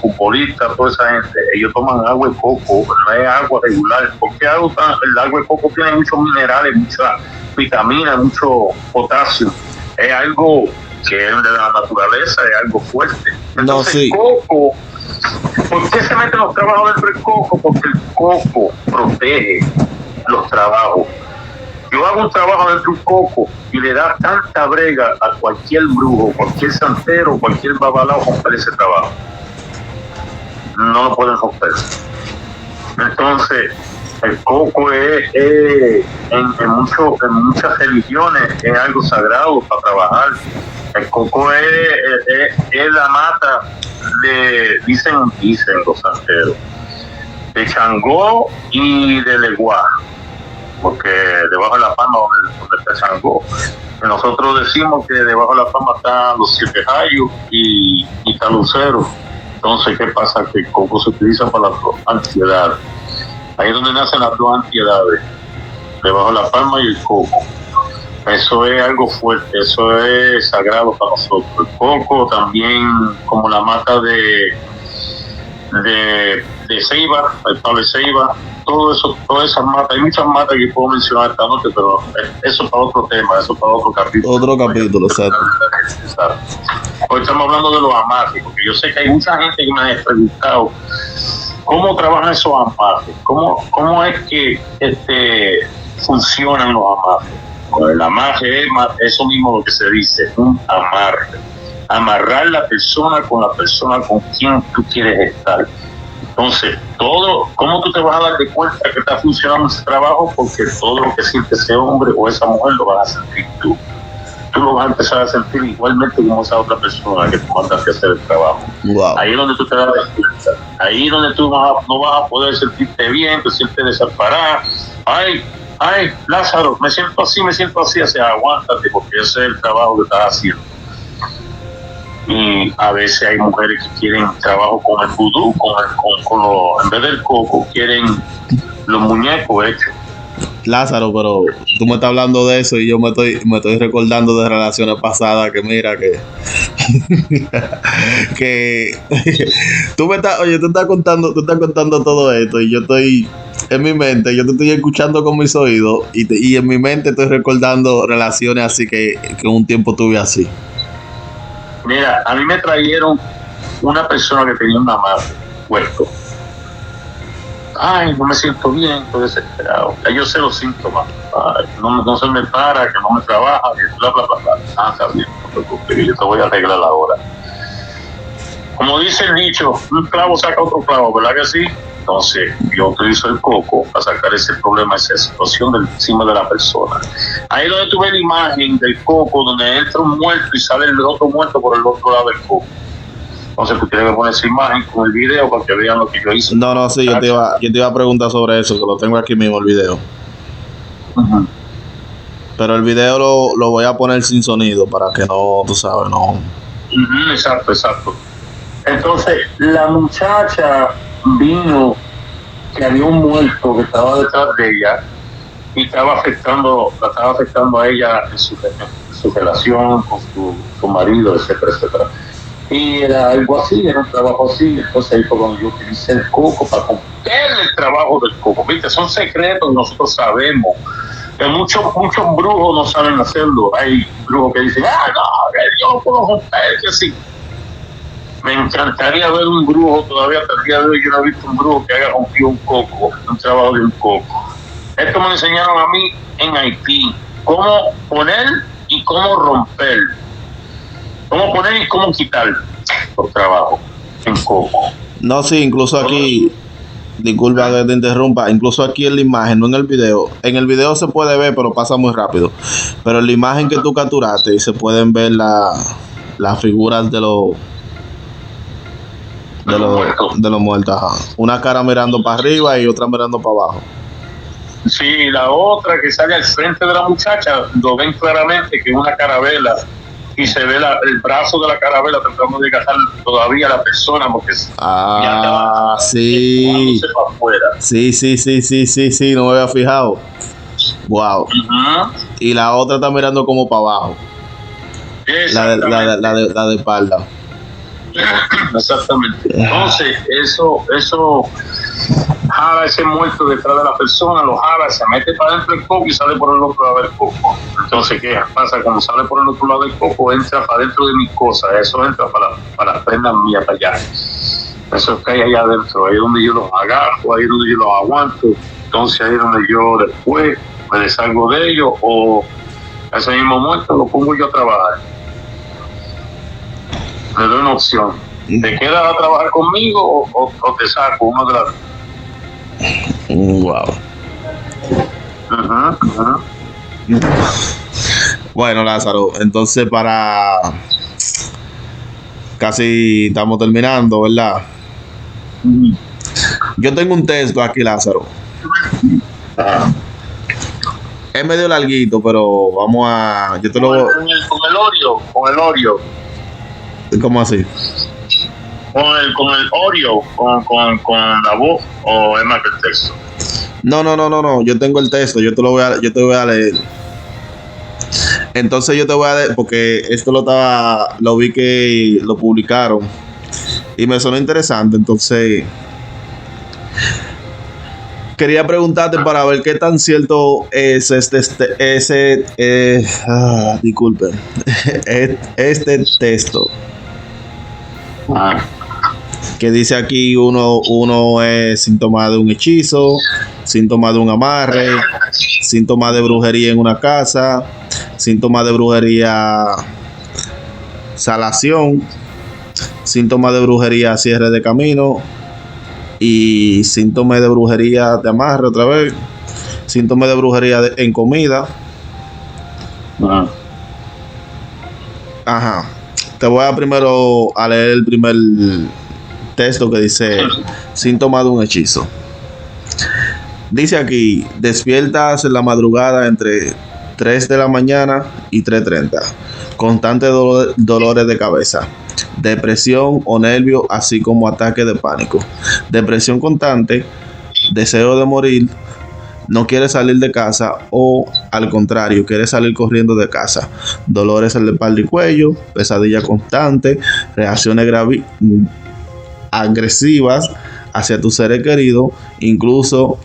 futbolistas, toda esa gente? Ellos toman agua de coco, no es agua regular. ¿Por qué agua tan- el agua de coco tiene muchos minerales, mucha vitamina, mucho potasio? Es algo que es de la naturaleza, es algo fuerte. Entonces, sí. el coco, ¿por qué se meten los trabajos dentro del coco? Porque el coco protege los trabajos. Yo hago un trabajo dentro de un coco y le da tanta brega a cualquier brujo, cualquier santero, cualquier babalao romper ese trabajo. No lo pueden romper. Entonces, el coco es, es- en, en, mucho- en muchas religiones es algo sagrado para trabajar. El coco es, la mata de, dicen, dicen los santeros, de Changó y de Leguá porque debajo de la palma donde, donde está Changó. Nosotros decimos que debajo de la palma están los siete rayos y, y está. Entonces, ¿qué pasa? Que el coco se utiliza para las dos ansiedades. Ahí es donde nacen las dos ansiedades, debajo de la palma y el coco. Eso es algo fuerte, eso es sagrado para nosotros. El coco también, como la mata de, de, de ceiba, el palo de ceiba, todo eso, todas esas matas, hay muchas matas que puedo mencionar esta noche, pero eso para otro tema, eso para otro capítulo. Otro capítulo, exacto. Hoy estamos hablando de los amarres, porque yo sé que hay mucha gente que me ha preguntado cómo trabajan esos amarres, cómo, cómo es que este, funcionan los amarres. Bueno, el amarre es ma- eso mismo lo que se dice, un amarre. Amarrar la persona con la persona con quien tú quieres estar. Entonces, todo, ¿cómo tú te vas a dar de cuenta que está funcionando ese trabajo? Porque todo lo que siente ese hombre o esa mujer lo vas a sentir tú. Tú lo vas a empezar a sentir igualmente como esa otra persona que tú mandaste a hacer el trabajo. Wow. Ahí es donde tú te das cuenta. Ahí es donde tú vas a- no vas a poder sentirte bien, te sientes desamparado. Ay, ay, Lázaro, me siento así, me siento así. O sea, aguántate porque ese es el trabajo que estás haciendo. Y a veces hay mujeres que quieren trabajo con el vudú, con, el, con, lo- en vez del coco, quieren los muñecos hechos. Lázaro, pero tú me estás hablando de eso y yo me estoy, me estoy recordando de relaciones pasadas que mira que (laughs) que (laughs) tú me estás, oye, tú estás contando, tú estás contando todo esto y yo estoy en mi mente, yo te estoy escuchando con mis oídos y, te- y en mi mente estoy recordando relaciones así que, que un tiempo tuve así. Mira, a mí me trajeron una persona que tenía una madre puesto. Ay, no me siento bien, estoy desesperado. Yo sé los síntomas. No, no se me para, que no me trabaja, que bla, bla, bla. Ah, está bien, no te preocupes, yo te voy a arreglar ahora. Como dice el dicho, un clavo saca otro clavo, ¿verdad que sí? Entonces, yo utilizo el coco para sacar ese problema, esa situación del encima de la persona. Ahí donde tú ves la imagen del coco, donde entra un muerto y sale el otro muerto por el otro lado del coco. Entonces tú tienes que poner esa imagen con el video para que vean lo que yo hice. No, no, sí, yo te iba, yo te iba a preguntar sobre eso, que lo tengo aquí mismo el video. Pero el video lo, lo voy a poner sin sonido para que no, tú sabes, no. Exacto, exacto. Entonces, la muchacha vino que había un muerto que estaba detrás de ella y estaba afectando, la estaba afectando a ella en su, relación con su, marido, etcétera, etcétera. Y era algo así, era un trabajo así. Entonces ahí fue cuando yo utilicé el coco para romper el trabajo del coco. Viste, son secretos nosotros sabemos. Que muchos, muchos brujos no saben hacerlo. Hay brujos que dicen, ah, no, yo lo puedo que sí. Me encantaría ver un brujo, todavía hasta el día de hoy yo no he visto un brujo que haya rompido un coco, un trabajo de un coco. Esto me enseñaron a mí en Haití, cómo poner y cómo romper, cómo poner y cómo quitar por trabajo en coco. No, sí, incluso aquí, disculpa que te interrumpa, incluso aquí en la imagen, no en el video. En el video se puede ver, pero pasa muy rápido. Pero en la imagen que tú capturaste se pueden ver la, las figuras de los de los, de los muertos. ajá. Una cara mirando para arriba y otra mirando para abajo. Sí, la otra que sale al frente de la muchacha, lo ven claramente que es una carabela y se ve la- el brazo de la carabela tratando de cazar todavía a la persona porque Ah, ya sí. para afuera. Sí, sí, sí, sí, sí, sí, no me había fijado. Wow. Y la otra está mirando como para abajo. La de, la, de, la, de, la de espalda. (coughs) Exactamente. Entonces, eso, eso jala ese muerto detrás de la persona, lo jala, se mete para dentro del coco y sale por el otro lado del coco. Entonces, ¿qué pasa? Cuando sale por el otro lado del coco, entra para dentro de mis cosas, eso entra para, para las prendas mías para allá. Eso cae allá adentro, ahí es donde yo los agarro, ahí es donde yo los aguanto. Entonces, ahí es donde yo después me deshago de ellos o ese mismo muerto lo pongo yo a trabajar. Le doy una opción. ¿Te quedas a trabajar conmigo o, o- o te saco? Uno de las Wow. Ajá, ajá. Bueno, Lázaro, entonces para. Casi estamos terminando, ¿verdad? Yo tengo un texto aquí, Lázaro. Es medio larguito, pero vamos a. Yo te lo. Con el, con el Oreo, con el Oreo, ¿Cómo así? con el, con el Oreo, con, con, con la voz o es más que el texto. No, no, no, no, no. Yo tengo el texto. Yo te lo voy a, yo te voy a leer. Entonces yo te voy a leer porque esto lo estaba, lo vi que lo publicaron y me sonó interesante. Entonces quería preguntarte para ver qué tan cierto es este, este ese, eh, ah, disculpen, este, (laughs) este texto Ah, que dice aquí uno, uno es síntoma de un hechizo, síntoma de un amarre, síntoma de brujería en una casa, síntoma de brujería salación, síntoma de brujería cierre de camino y síntoma de brujería de amarre otra vez, síntoma de brujería de- en comida. ah. Ajá. Te voy a primero a leer el primer texto que dice síntoma de un hechizo. Dice aquí, despiertas en la madrugada entre 3 de la mañana y 3.30. Constantes dolo- dolores de cabeza, depresión o nervio, así como ataque de pánico. Depresión constante, deseo de morir, no quiere salir de casa o al contrario, quiere salir corriendo de casa. Dolores en la espalda y cuello, pesadilla constante, reacciones agresivas hacia tu ser querido, incluso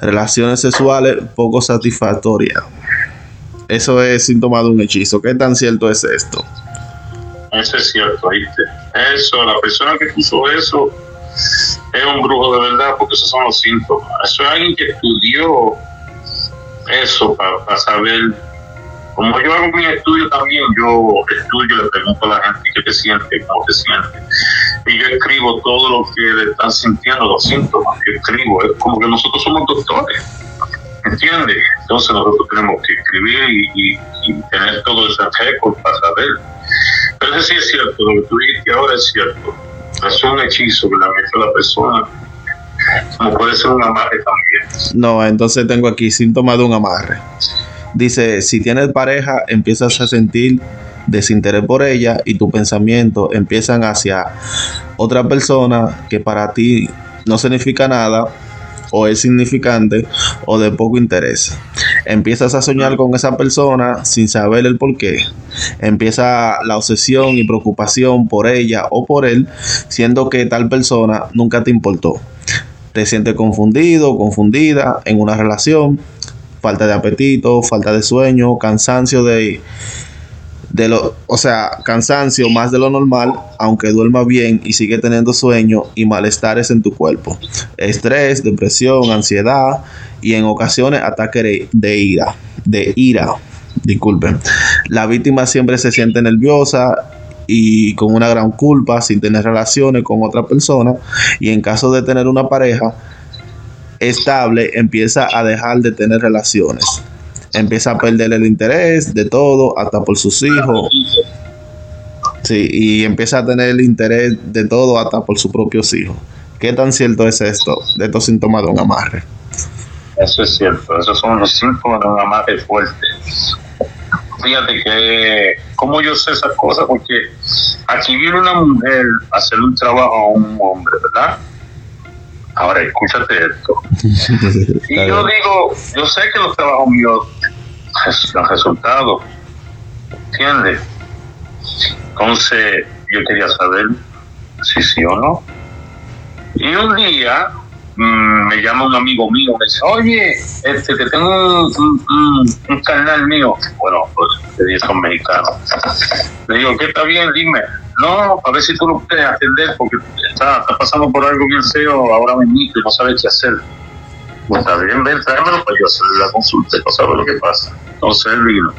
relaciones sexuales poco satisfactorias. Eso es síntoma de un hechizo. ¿Qué tan cierto es esto? Eso es cierto, ¿viste? Eso, la persona que puso eso es un brujo de verdad, porque esos son los síntomas. Eso es alguien que estudió eso para saber. Como yo hago mi estudio también, yo estudio, le pregunto a la gente qué te siente, cómo te sientes. Y yo escribo todo lo que están sintiendo, los síntomas que escribo. Es como que nosotros somos doctores. ¿Entiendes? Entonces nosotros tenemos que escribir y tener todo ese récord para saber. Pero eso sí es cierto, lo que tú dijiste ahora es cierto. Es un hechizo que han hecho a la persona. Como puede ser un amarre también. No, entonces tengo aquí síntoma de un amarre. Dice, si tienes pareja, empiezas a sentir desinterés por ella y tus pensamientos empiezan hacia otra persona que para ti no significa nada o es significante o de poco interés. Empiezas a soñar con esa persona sin saber el por qué. Empieza la obsesión y preocupación por ella o por él, siendo que tal persona nunca te importó. Te sientes confundido, confundida en una relación, falta de apetito, falta de sueño, cansancio de de lo, o sea, cansancio más de lo normal, aunque duerma bien y sigue teniendo sueño y malestares en tu cuerpo. Estrés, depresión, ansiedad y en ocasiones ataque de ira, de ira. Disculpen. La víctima siempre se siente nerviosa y con una gran culpa sin tener relaciones con otra persona y en caso de tener una pareja estable empieza a dejar de tener relaciones empieza a perder el interés de todo, hasta por sus hijos. Sí, y empieza a tener el interés de todo, hasta por sus propios hijos. ¿Qué tan cierto es esto, de estos síntomas de un amarre? Eso es cierto, esos son los síntomas de un amarre fuerte. Fíjate que, como yo sé esas cosas? Porque aquí viene una mujer hacer un trabajo a un hombre, ¿verdad? Ahora, escúchate esto. (laughs) y yo digo, yo sé que los trabajos míos han resultado. ¿Entiendes? Entonces, yo quería saber si sí o no. Y un día mm, me llama un amigo mío, me dice, oye, este, que tengo un, canal mío. Bueno, pues, son mexicanos. Le digo, ¿qué está bien? Dime. No, a ver si tú lo puedes atender porque está, pasando por algo bien feo ahora mismo y no sabe qué hacer. Pues está bien, ven, tráemelo para yo hacerle la consulta y no sabe lo que pasa. Entonces él vino.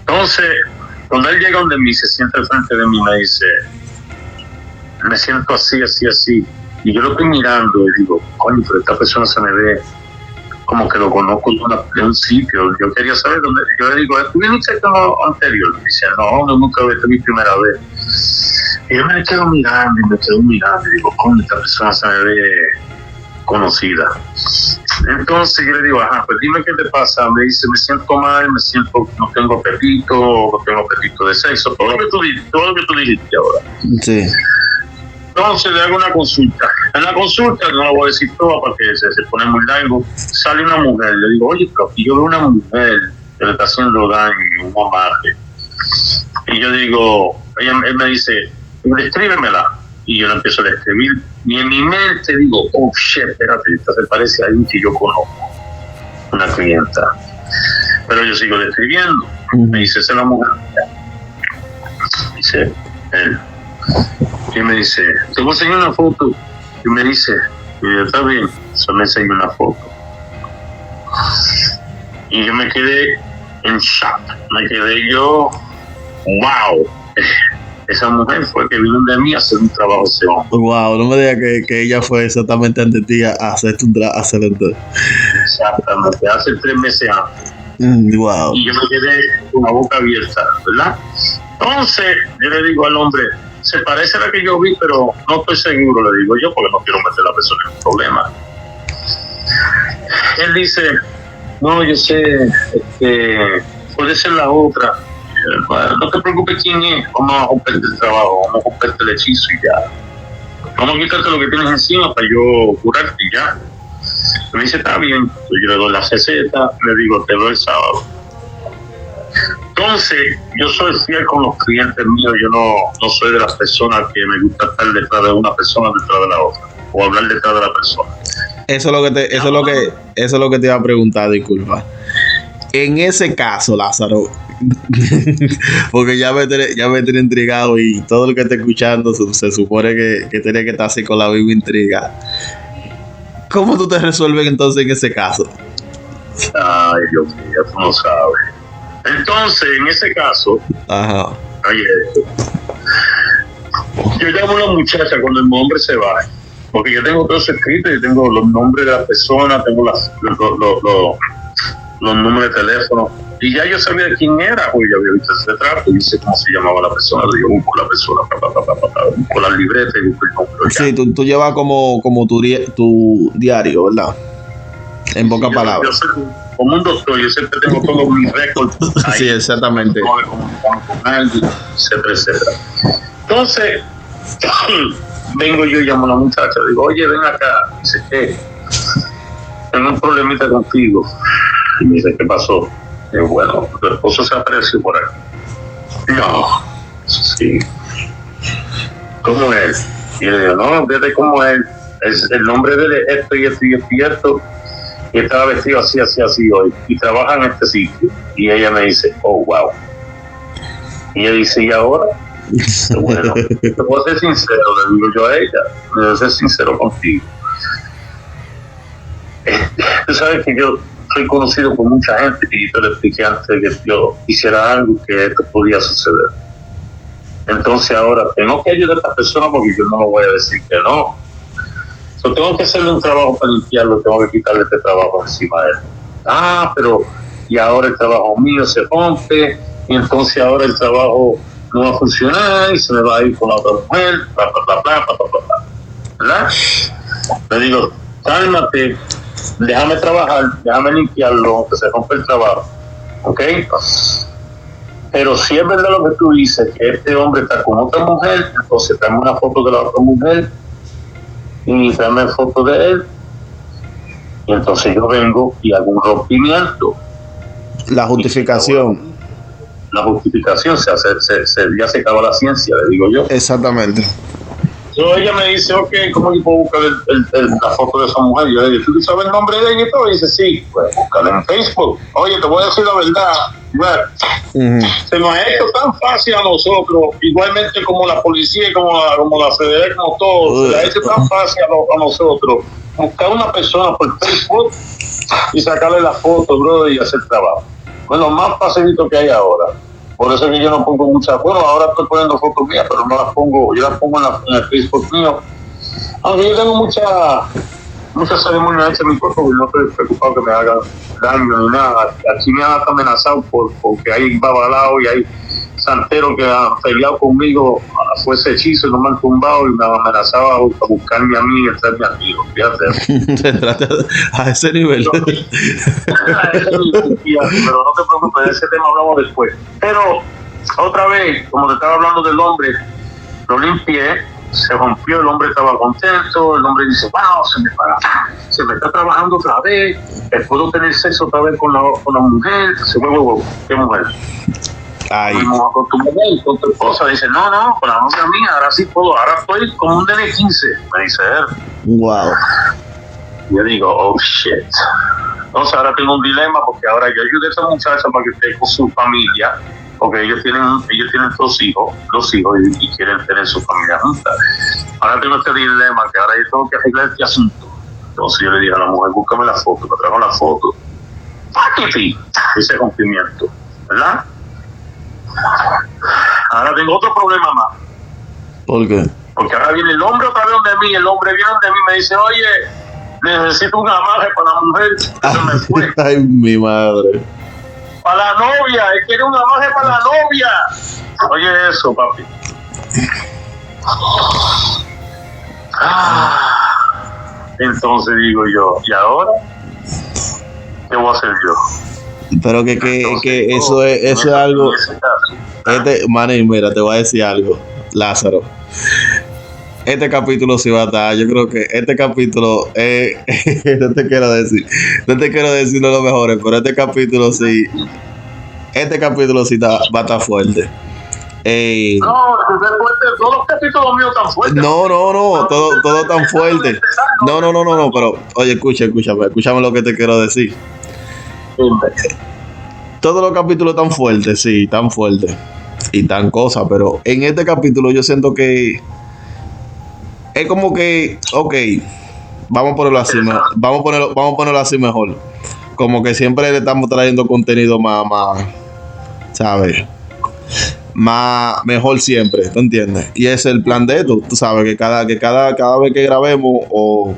Entonces, cuando él llega donde mí, se siente al frente de mí, me dice, me siento así, así, así. Y yo lo estoy mirando y digo, coño, pero esta persona se me ve como que lo conozco de, un sitio. Yo quería saber dónde. Yo le digo, ¿tú viniste lo anterior? Me dice, no, no, nunca, esta es mi primera vez. Y yo me quedo mirando y me quedo mirando y digo, ¿cómo esta persona se ve conocida? Entonces yo le digo, ajá, pues dime qué te pasa. Me dice, me siento mal, me siento, no tengo apetito, no tengo apetito de sexo, todo lo que tú, todo lo que tú dijiste ahora. Sí. Entonces le hago una consulta. En la consulta, no la voy a decir toda porque se, se pone muy largo, sale una mujer. Le digo, oye, pero aquí yo veo una mujer que le está haciendo daño, un amarre. Y yo digo, ella, él me dice, escríbemela. Y yo la empiezo a escribir. Y en mi mente digo, oh shit, espérate, esta se parece a alguien que yo conozco, una clienta. Pero yo sigo describiendo. Me dice, esa es la mujer. Dice, él y me dice, te voy a enseñar una foto. Y me dice, y yo, está bien, solo me enseñó una foto. Y yo me quedé en shock. Me quedé yo, wow. (laughs) Esa mujer fue que vino de mí a hacer un trabajo Wow, no me digas que, que, ella fue exactamente ante ti a hacer un trabajo. Exactamente, hace tres meses antes. Mm, wow. Y yo me quedé con la boca abierta, ¿verdad? Entonces, yo le digo al hombre, se parece a la que yo vi, pero no estoy seguro, le digo yo, porque no quiero meter a la persona en un problema. Él dice, no, yo sé, este, puede ser la otra. no te preocupes quién es, vamos a romperte el trabajo, vamos a romperte el hechizo y ya. Vamos a quitarte lo que tienes encima para yo curarte y ya. Me dice, está bien, yo le doy la receta, le digo, te doy el sábado entonces, yo soy fiel con los clientes míos, yo no, no soy de las personas que me gusta estar detrás de una persona detrás de la otra, o hablar detrás de la persona. Eso es lo que te, eso es lo que, eso es lo que te iba a preguntar, disculpa. En ese caso, Lázaro, (laughs) porque ya me, ya me tiene intrigado y todo lo que está escuchando se, supone que, que tiene que estar así con la misma intriga. ¿Cómo tú te resuelves entonces en ese caso? Ay, Dios mío, tú no sabes. Entonces, en ese caso, Ajá. yo llamo a la muchacha cuando el hombre se va, porque yo tengo todo eso escrito, yo tengo los nombres de la persona, tengo las, los, los, los, números de teléfono, y ya yo sabía quién era, o ya había visto ese retrato, y sé cómo se llamaba la persona, yo busco la persona, busco la libreta y busco el nombre. Sí, tú, tú llevas como, como tu, tu diario, ¿verdad? En pocas palabras como un doctor, yo siempre tengo todos mis récords. (laughs) Sí, exactamente. etcétera, etcétera. Entonces, (clears throat) vengo yo y llamo a la muchacha, digo, oye, ven acá. Dice, ¿qué? tengo un problemita contigo. Y me dice, ¿qué pasó? Y yo, bueno, tu esposo se apareció por aquí. No, sí. ¿Cómo es? Y le digo, no, fíjate cómo es. es. El nombre de él es esto y esto y esto y esto. Y estaba vestido así, así, así hoy. Y trabaja en este sitio. Y ella me dice, oh, wow. Y ella dice, ¿y ahora? (laughs) Bueno, te voy a ser sincero, le digo yo a ella, le voy a ser sincero contigo. Eh, Tú sabes que yo soy conocido por mucha gente y te lo expliqué antes de que yo hiciera algo que esto podía suceder. Entonces ahora tengo que ayudar a esta persona porque yo no lo voy a decir que no. Tengo que hacerle un trabajo para limpiarlo, tengo que quitarle este trabajo encima de él. Ah, pero y ahora el trabajo mío se rompe y entonces ahora el trabajo no va a funcionar y se me va a ir con la otra mujer, bla, bla, bla, bla, bla, bla, bla. ¿verdad? Le digo, cálmate, déjame trabajar, déjame limpiarlo, aunque se rompe el trabajo, ¿ok? Pero si es verdad lo que tú dices, que este hombre está con otra mujer, entonces tráeme una foto de la otra mujer y tráeme foto de él. Y entonces yo vengo y hago un rompimiento. La justificación. La justificación se hace, se, se- ya se acaba la ciencia, le digo yo. Exactamente. So, ella me dice, ok, ¿cómo yo puedo buscar el- el- el- la foto de esa mujer? Yo le digo, ¿tú sabes el nombre de ella y todo? Y dice, sí, pues búscala en Facebook. Oye, te voy a decir la verdad. Bueno, se nos ha hecho tan fácil a nosotros, igualmente como la policía, y como la, como la CDE, como todo, se le ha hecho tan fácil a, lo- a nosotros buscar una persona por Facebook y sacarle la foto, bro, y hacer trabajo. Bueno, más facilito que hay ahora. Por eso es que yo no pongo muchas, bueno, ahora estoy poniendo fotos mías, pero no las pongo, yo las pongo en, la- el Facebook mío. Aunque yo tengo mucha, muchas ceremonias hechas en mi cuerpo, porque no estoy preocupado que me hagan daño ni nada. Aquí me han amenazado por, porque hay babalao y hay santeros que han peleado conmigo, fue ese hechizo y no me han tumbado y me han amenazado a, a buscarme a mí y estarme a tiro. Fíjate. (laughs) Se trata a ese nivel. pero no te preocupes, de ese tema hablamos después. Pero otra vez, como te estaba hablando del hombre, lo limpié, se rompió, el hombre estaba contento, el hombre dice, wow, se me, para, se me está trabajando otra vez, eh, puedo tener sexo otra vez con la, con la mujer, se huevo, ¿qué mujer? Ay, con tu mujer, con tu esposa, dice, no, no, con la novia mía, ahora sí puedo, ahora estoy como un nene 15, me dice él. wow. Yo digo, oh shit. Entonces ahora tengo un dilema porque ahora yo ayudé a esa muchacha para que esté con su familia, porque ellos tienen, ellos tienen dos hijos, dos hijos y, y quieren tener su familia junta. Ahora tengo este dilema que ahora yo tengo que arreglar este asunto. Entonces yo le dije a la mujer, búscame la foto, me trajo la foto. ¡Paquiti! Ese rompimiento, ¿verdad? Ahora tengo otro problema más. ¿Por qué? Porque ahora viene el hombre otra vez donde mí, el hombre viene donde mí y me dice, oye, necesito un amarre para la mujer. (laughs) Se me fue. Ay, mi madre. Para la novia, él quiere un amarre para la novia. Oye eso, papi. Ah, entonces digo yo, ¿y ahora? ¿Qué voy a hacer yo? Pero que, que, Entonces, que eso es, eso es algo. Este, Manny, mira, te voy a decir algo, Lázaro. Este capítulo sí va a estar. Yo creo que este capítulo, eh, (laughs) no te quiero decir, no te quiero decir lo mejor, pero este capítulo sí, este capítulo sí está- va a estar fuerte. Eh, No, todos los capítulos míos tan fuertes. no, no, no, todo, todo tan fuerte. No, no, no, no, no, pero oye, escucha, escúchame, escúchame lo que te quiero decir. Todos los capítulos tan fuertes, sí, tan fuertes. Y tan cosas, pero en este capítulo yo siento que es como que, ok, vamos a ponerlo así, vamos a ponerlo, vamos a ponerlo así mejor. Como que siempre le estamos trayendo contenido más, más, ¿sabes? Más, mejor siempre, ¿tú entiendes? Y ese es el plan de esto, tú sabes, que cada, que cada, cada vez que grabemos o,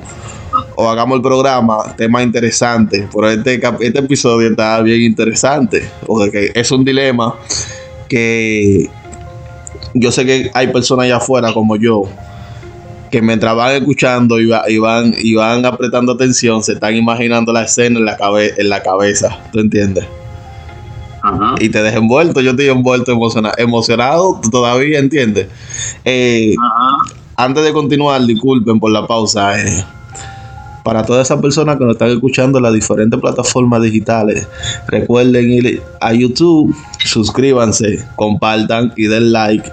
o hagamos el programa, tema interesante. Pero este, este episodio está bien interesante, porque es un dilema que yo sé que hay personas allá afuera como yo que mientras van escuchando y, va- y van y van apretando atención se están imaginando la escena en la cabe- en la cabeza, ¿tú entiendes? Ajá. Y te deja envuelto, yo estoy envuelto emociona- emocionado todavía, ¿entiendes? Eh, Ajá. antes de continuar, disculpen por la pausa. eh, para todas esas personas que nos están escuchando en las diferentes plataformas digitales, recuerden ir a YouTube, suscríbanse, compartan y den like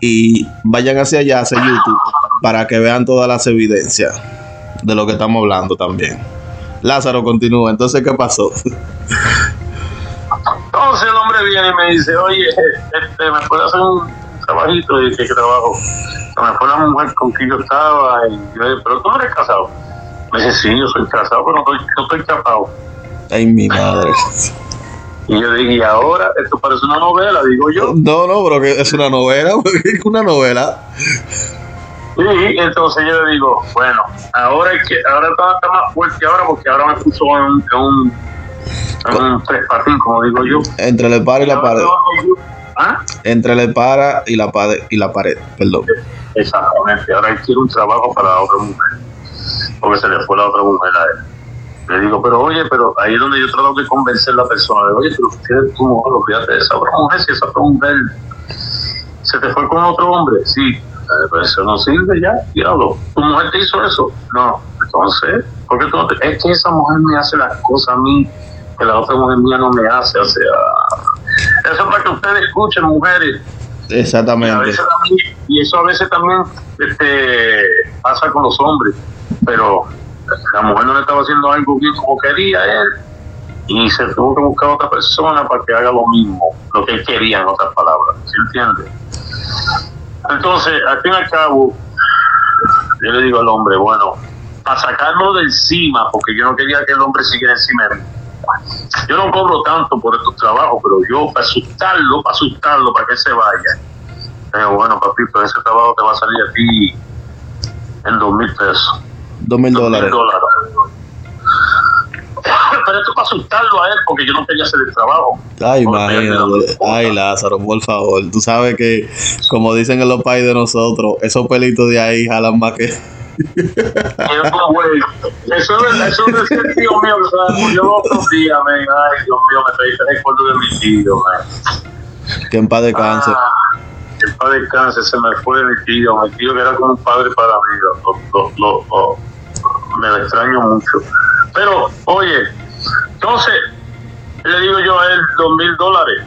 y vayan hacia allá, hacia YouTube, para que vean todas las evidencias de lo que estamos hablando también. Lázaro continúa, entonces, ¿qué pasó? Entonces el hombre viene y me dice, oye, este, ¿me puede hacer un trabajito? Y dije, ¿qué trabajo? Me fue la mujer con quien yo estaba y yo dije, pero tú no eres casado. Me dice, sí, yo soy casado, pero no estoy, no estoy casado. Ay, mi madre. Y yo dije, y ahora, esto parece una novela, digo yo. No, no, pero que es una novela, (laughs) es una novela. Y entonces yo le digo, bueno, ahora es que ahora está, está más fuerte ahora porque ahora me puso en, un- en un, en como digo yo. Entre la para y la pared. ¿Ah? Entre la para y la pared y la pared, perdón. Exactamente, ahora él quiere un trabajo para otra mujer, porque se le fue la otra mujer a él. Le digo, pero oye, pero ahí es donde yo trato de convencer a la persona, le digo, oye, pero tu mujer, olvídate de esa otra mujer, si esa otra mujer se te fue con otro hombre, sí, eh, pues eso no sirve ya, diablo, tu mujer te hizo eso, no, entonces, ¿por qué tú no te- Es que esa mujer me hace las cosas a mí que la otra mujer mía no me hace, o sea, eso es para que ustedes escuchen, mujeres, y, a Exactamente. veces también- y eso a veces también este, pasa con los hombres, pero la mujer no le estaba haciendo algo bien como quería él y se tuvo que buscar otra persona para que haga lo mismo, lo que él quería en otras palabras, ¿se entiende? Entonces, al fin y al cabo, yo le digo al hombre, bueno, para sacarlo de encima, porque yo no quería que el hombre siguiera encima de mí. Yo no cobro tanto por estos trabajos, pero yo para asustarlo, para asustarlo, para que se vaya. Pero bueno, papito, ese trabajo te va a salir a ti en dos mil pesos. Dos mil dólares. (laughs) Pero esto es para asustarlo a él, porque yo no quería hacer el trabajo. Ay, imagínate. Ay, Lázaro, por favor. Tú sabes que, como dicen en los países de nosotros, esos pelitos de ahí jalan más que. Güey, Eso es eso es el tío mío que se me murió los otros días, man. Ay, Dios mío, me traíste recuerdo de mi tío, man. Que en paz descanse. Ah, el padre de cáncer se me fue mi tío, mi tío que era como un padre para mí, lo- lo- lo- me lo extraño mucho. Pero, oye, entonces, le digo yo a él dos mil dólares,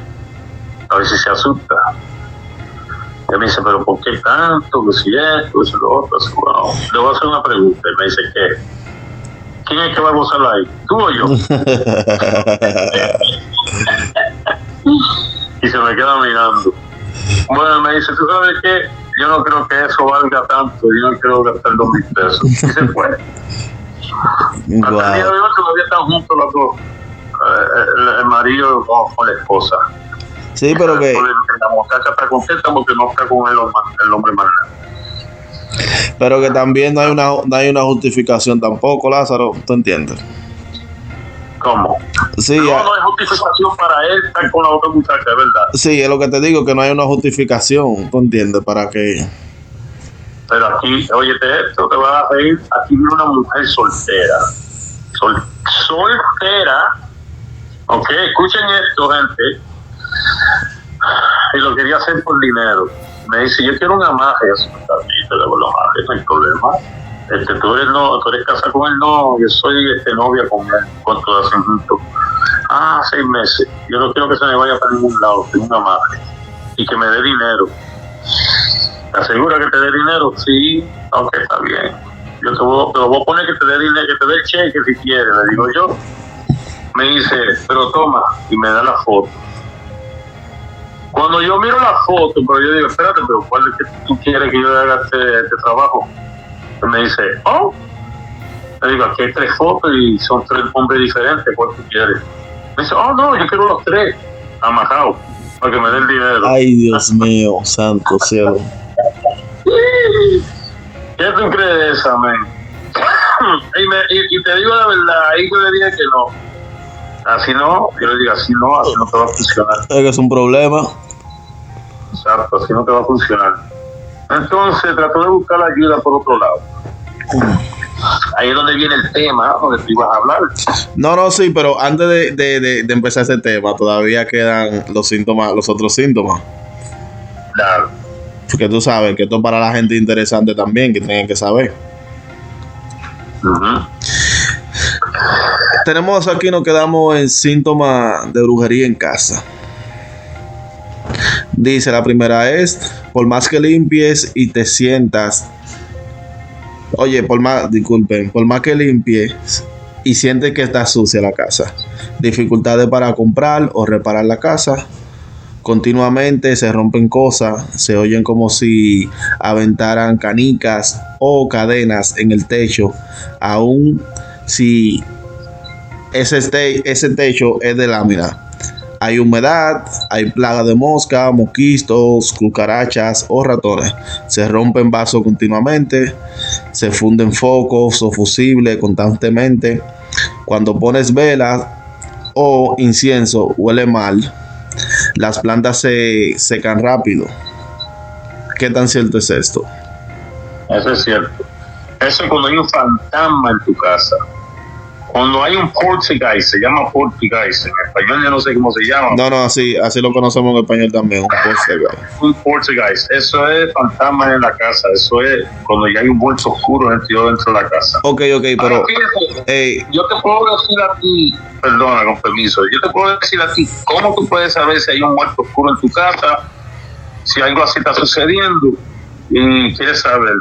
a ver si se asusta. Y me dice, pero ¿por qué tanto? Que si esto, que si lo otro. Bueno, le voy a hacer una pregunta. Y me dice, ¿qué? ¿Quién es que va a gozar ahí? ¿Tú o yo? (laughs) y se me queda mirando. Bueno, me dice, ¿tú sabes qué? Yo no creo que eso valga tanto, yo no quiero gastar dos mil pesos. Y se fue. Hasta el día de Wow. hoy todavía están juntos los dos. Eh, el, el marido con, con la esposa. Sí, pero que, La muchacha está contenta porque no está con el, el hombre más pero que también no hay una, no hay una justificación tampoco, Lázaro. ¿Tú entiendes? ¿Cómo? Sí, no, no hay justificación para él estar con la otra muchacha, verdad. sí, es lo que te digo, que no hay una justificación. ¿Tú entiendes? Para que. Pero aquí, óyete esto, te vas a reír. Aquí viene una mujer soltera. Sol- soltera. Ok, escuchen esto, gente. Y lo quería hacer por dinero. Me dice, yo quiero un amaje. Así, te debo los amajes, no hay problema. Este, tú eres no, tú eres casada con él, no, yo soy este, novia con él. ¿Cuánto hacen juntos? Ah, seis meses. Yo no quiero que se me vaya para ningún lado, tengo un amaje. Y que me dé dinero. ¿Te asegura que te dé dinero? Sí, aunque está bien. Yo te voy, te voy a poner que te dé dinero, que te dé el cheque si quieres, le digo yo. Me dice, pero toma, y me da la foto. Cuando yo miro la foto, pero yo digo, espérate, pero ¿cuál es que tú quieres que yo haga este, este trabajo? Y me dice, oh, le digo, aquí hay tres fotos y son tres hombres diferentes, ¿cuál tú quieres? Me dice, oh, no, yo quiero los tres, amajados, para que me den dinero. Ay, Dios mío, santo cielo. ¿Qué tú crees men? (laughs) y, me- y- y te digo la verdad, ahí yo le dije que no. Así no, yo le digo así no, así no te va a funcionar. Es que es un problema. Exacto, así no te va a funcionar. Entonces trató de buscar la ayuda por otro lado. Ahí es donde viene el tema, donde tú ibas a hablar. No, no, sí, pero antes de, de, de, de empezar ese tema, todavía quedan los síntomas, los otros síntomas. Claro. Porque tú sabes que esto es para la gente interesante también, que tienen que saber. Tenemos aquí, nos quedamos en síntomas de brujería en casa. Dice la primera es, por más que limpies y te sientas, oye, por más, disculpen, por más que limpies y sientes que está sucia la casa, dificultades para comprar o reparar la casa, continuamente se rompen cosas, se oyen como si aventaran canicas o cadenas en el techo, aún si ese, este, ese techo es de lámina. Hay humedad, hay plaga de mosca, mosquitos, cucarachas o ratones. Se rompen vasos continuamente, se funden focos o fusibles constantemente. Cuando pones velas o incienso, huele mal. Las plantas se secan rápido. ¿Qué tan cierto es esto? Eso es cierto. Eso es cuando hay un fantasma en tu casa. Cuando hay un poltergeist, se llama poltergeist. En español yo no sé cómo se llama. No, no, así, así lo conocemos en español también, un poltergeist. Un poltergeist. Eso es fantasma en la casa. Eso es cuando ya hay un muerto oscuro dentro, dentro de la casa. Ok, ok, pero... Fíjate, eh, yo te puedo decir a ti, perdona, con permiso, yo te puedo decir a ti cómo tú puedes saber si hay un muerto oscuro en tu casa, si algo así está sucediendo y quieres saber.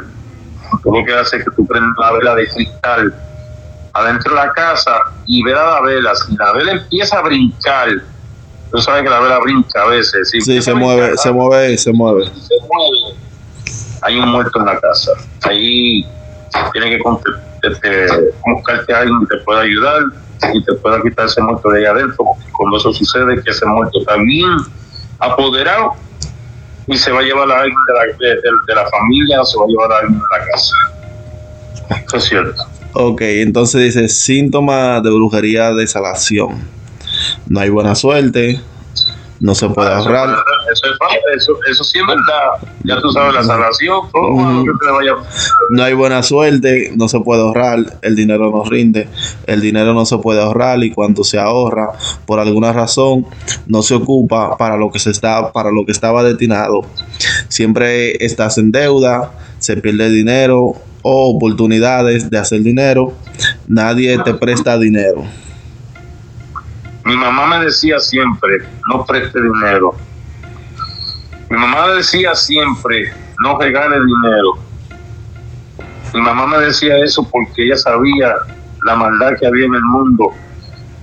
Tú lo que hace es que tú prendes la vela de cristal adentro de la casa y ver a la vela. Si la vela empieza a brincar, tú sabes que la vela brinca a veces. Si sí, se mueve, brincar, se mueve, se mueve. se mueve, hay un muerto en la casa. Ahí tiene que este, buscarte a alguien que te pueda ayudar y te pueda quitar ese muerto de ahí adentro. Porque cuando eso sucede, que ese muerto está bien apoderado y se va a llevar a alguien de la, de, de- de la familia o se va a llevar a alguien de la casa. Eso es cierto. Ok, entonces dice síntomas de brujería de salación. No hay buena suerte, no se puede Eso, ahorrar. eso, es falta, eso, eso sí es verdad. Ya tú sabes la salación, No hay buena suerte, no se puede ahorrar, el dinero no rinde, el dinero no se puede ahorrar y cuando se ahorra, por alguna razón, no se ocupa para lo que se está, para lo que estaba destinado. Siempre estás en deuda, se pierde dinero oportunidades de hacer dinero, nadie te presta dinero. Mi mamá me decía siempre, no preste dinero. Mi mamá decía siempre, no regale dinero. Mi mamá me decía eso porque ella sabía la maldad que había en el mundo.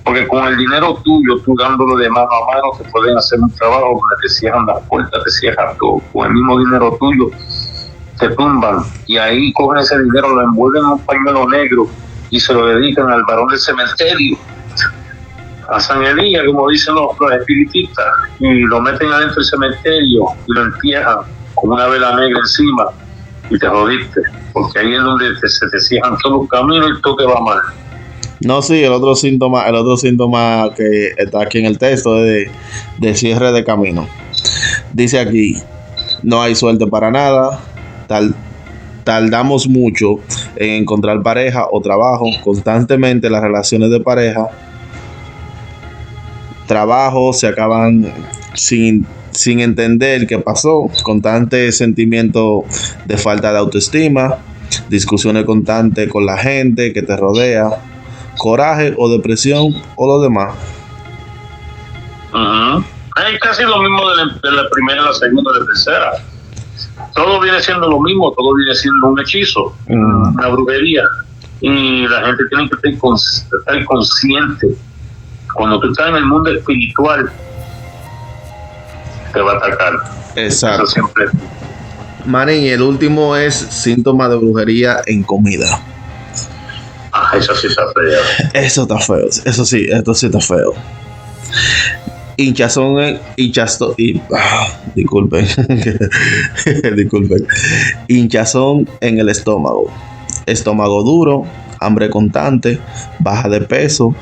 Porque con el dinero tuyo, tú dándolo de mano a mano, te pueden hacer un trabajo donde te cierran las puertas, te cierran todo. Con el mismo dinero tuyo, te tumban. Y ahí cogen ese dinero, lo envuelven en un pañuelo negro y se lo dedican al varón del cementerio a San Elías, como dicen los, los espiritistas, y lo meten adentro del cementerio y lo entierran con una vela negra encima y te jodiste, porque ahí es donde te- se te cierran todos los caminos y todo te va mal. No, sí, el otro síntoma, el otro síntoma que está aquí en el texto es de, de cierre de camino. Dice aquí, no hay suerte para nada, tal, tardamos mucho en encontrar pareja o trabajo, constantemente las relaciones de pareja, trabajo se acaban sin, sin entender qué pasó, constante sentimiento de falta de autoestima, discusiones constantes con la gente que te rodea, coraje o depresión o lo demás. Ujú. Es casi lo mismo de la, de la primera, la segunda la tercera. Todo viene siendo lo mismo, todo viene siendo un hechizo, Mm. una brujería. Y la gente tiene que estar, cons- estar consciente. Cuando tú estás en el mundo espiritual, te va a atacar. Exacto. Eso siempre. Manín, y el último es síntoma de brujería en comida. Ah, eso sí está feo. (laughs) Eso está feo. Eso sí, esto sí está feo. Hinchazón y, ah. (laughs) Hinchazón en el estómago. Estómago duro, hambre constante, baja de peso,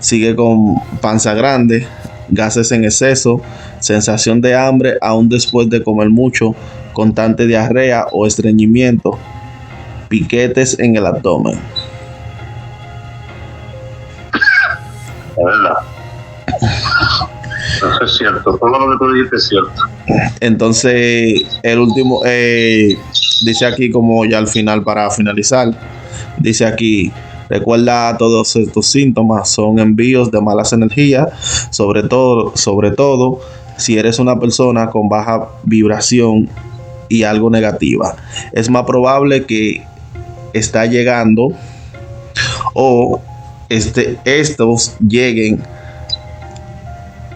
sigue con panza grande, gases en exceso, sensación de hambre aún después de comer mucho, constante diarrea o estreñimiento, piquetes en el abdomen. Es cierto. Todo lo que tú dijiste es cierto. Entonces, el último, eh, dice aquí como ya al final para finalizar, dice aquí, Recuerda todos estos síntomas son envíos de malas energías, sobre todo, sobre todo si eres una persona con baja vibración y algo negativa. Es más probable que está llegando o este, estos lleguen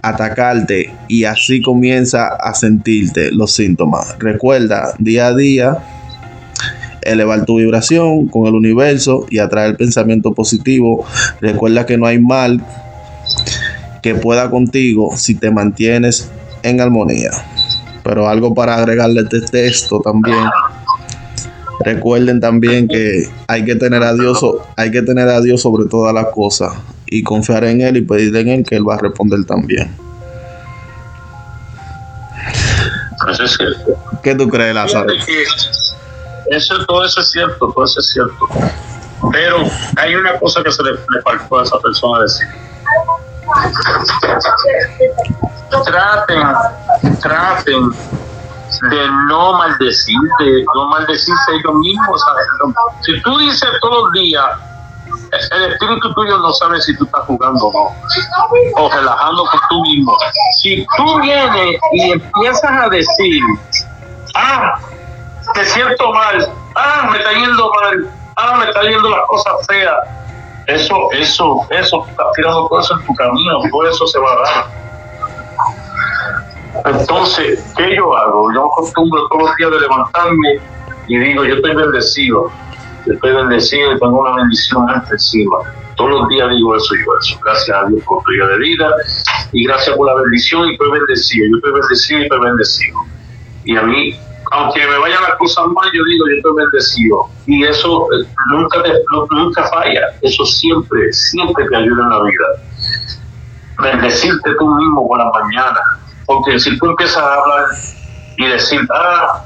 atacarte y así comienza a sentirte los síntomas. Recuerda día a día elevar tu vibración con el universo y atraer pensamiento positivo. Recuerda que no hay mal que pueda contigo si te mantienes en armonía. Pero algo para agregarle este texto también. Recuerden también que hay que tener a Dios, hay que tener a Dios sobre todas las cosas y confiar en Él y pedirle en Él que Él va a responder también. Eso es cierto. ¿Qué tú crees, Lázaro? Eso, todo eso es cierto, todo eso es cierto. Pero hay una cosa que se le, le faltó a esa persona decir. Traten, traten de no maldecir, de no maldecirse ellos mismos. Si tú dices todos los días, el espíritu tuyo no sabe si tú estás jugando o no, o relajando con tú mismo. Si tú vienes y empiezas a decir, ah, te siento mal, ah, me está yendo mal, ah, me está yendo las cosas feas. Eso, eso, eso, estás tirando eso en tu camino, todo eso se va a dar. Entonces, ¿qué yo hago? Yo acostumbro todos los días de levantarme y digo, yo estoy bendecido, estoy bendecido y tengo una bendición encima. Todos los días digo eso y eso. Gracias a Dios por tu día de vida y gracias por la bendición y estoy bendecido. Yo estoy bendecido y estoy bendecido. Y a mí, aunque me vayan las cosas mal, yo digo, yo estoy bendecido. Y eso eh, nunca, te- nunca falla. Eso siempre, siempre te ayuda en la vida. Bendecirte tú mismo por la mañana. Porque si tú empiezas a hablar y decir, ah,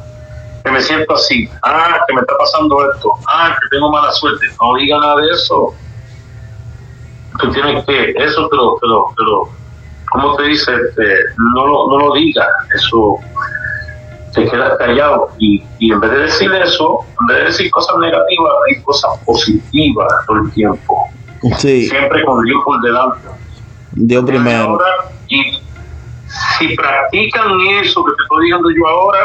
que me siento así, ah, que me está pasando esto, ah, que tengo mala suerte, no diga nada de eso. Tú tienes que, eso te lo, te lo, te lo ¿cómo te dice? Este, no, lo, no lo digas, eso te quedas callado y, y en vez de decir eso, en vez de decir cosas negativas, hay cosas positivas todo el tiempo, Sí, siempre con Dios por delante. Dios primero. Y si practican eso que te estoy diciendo yo ahora,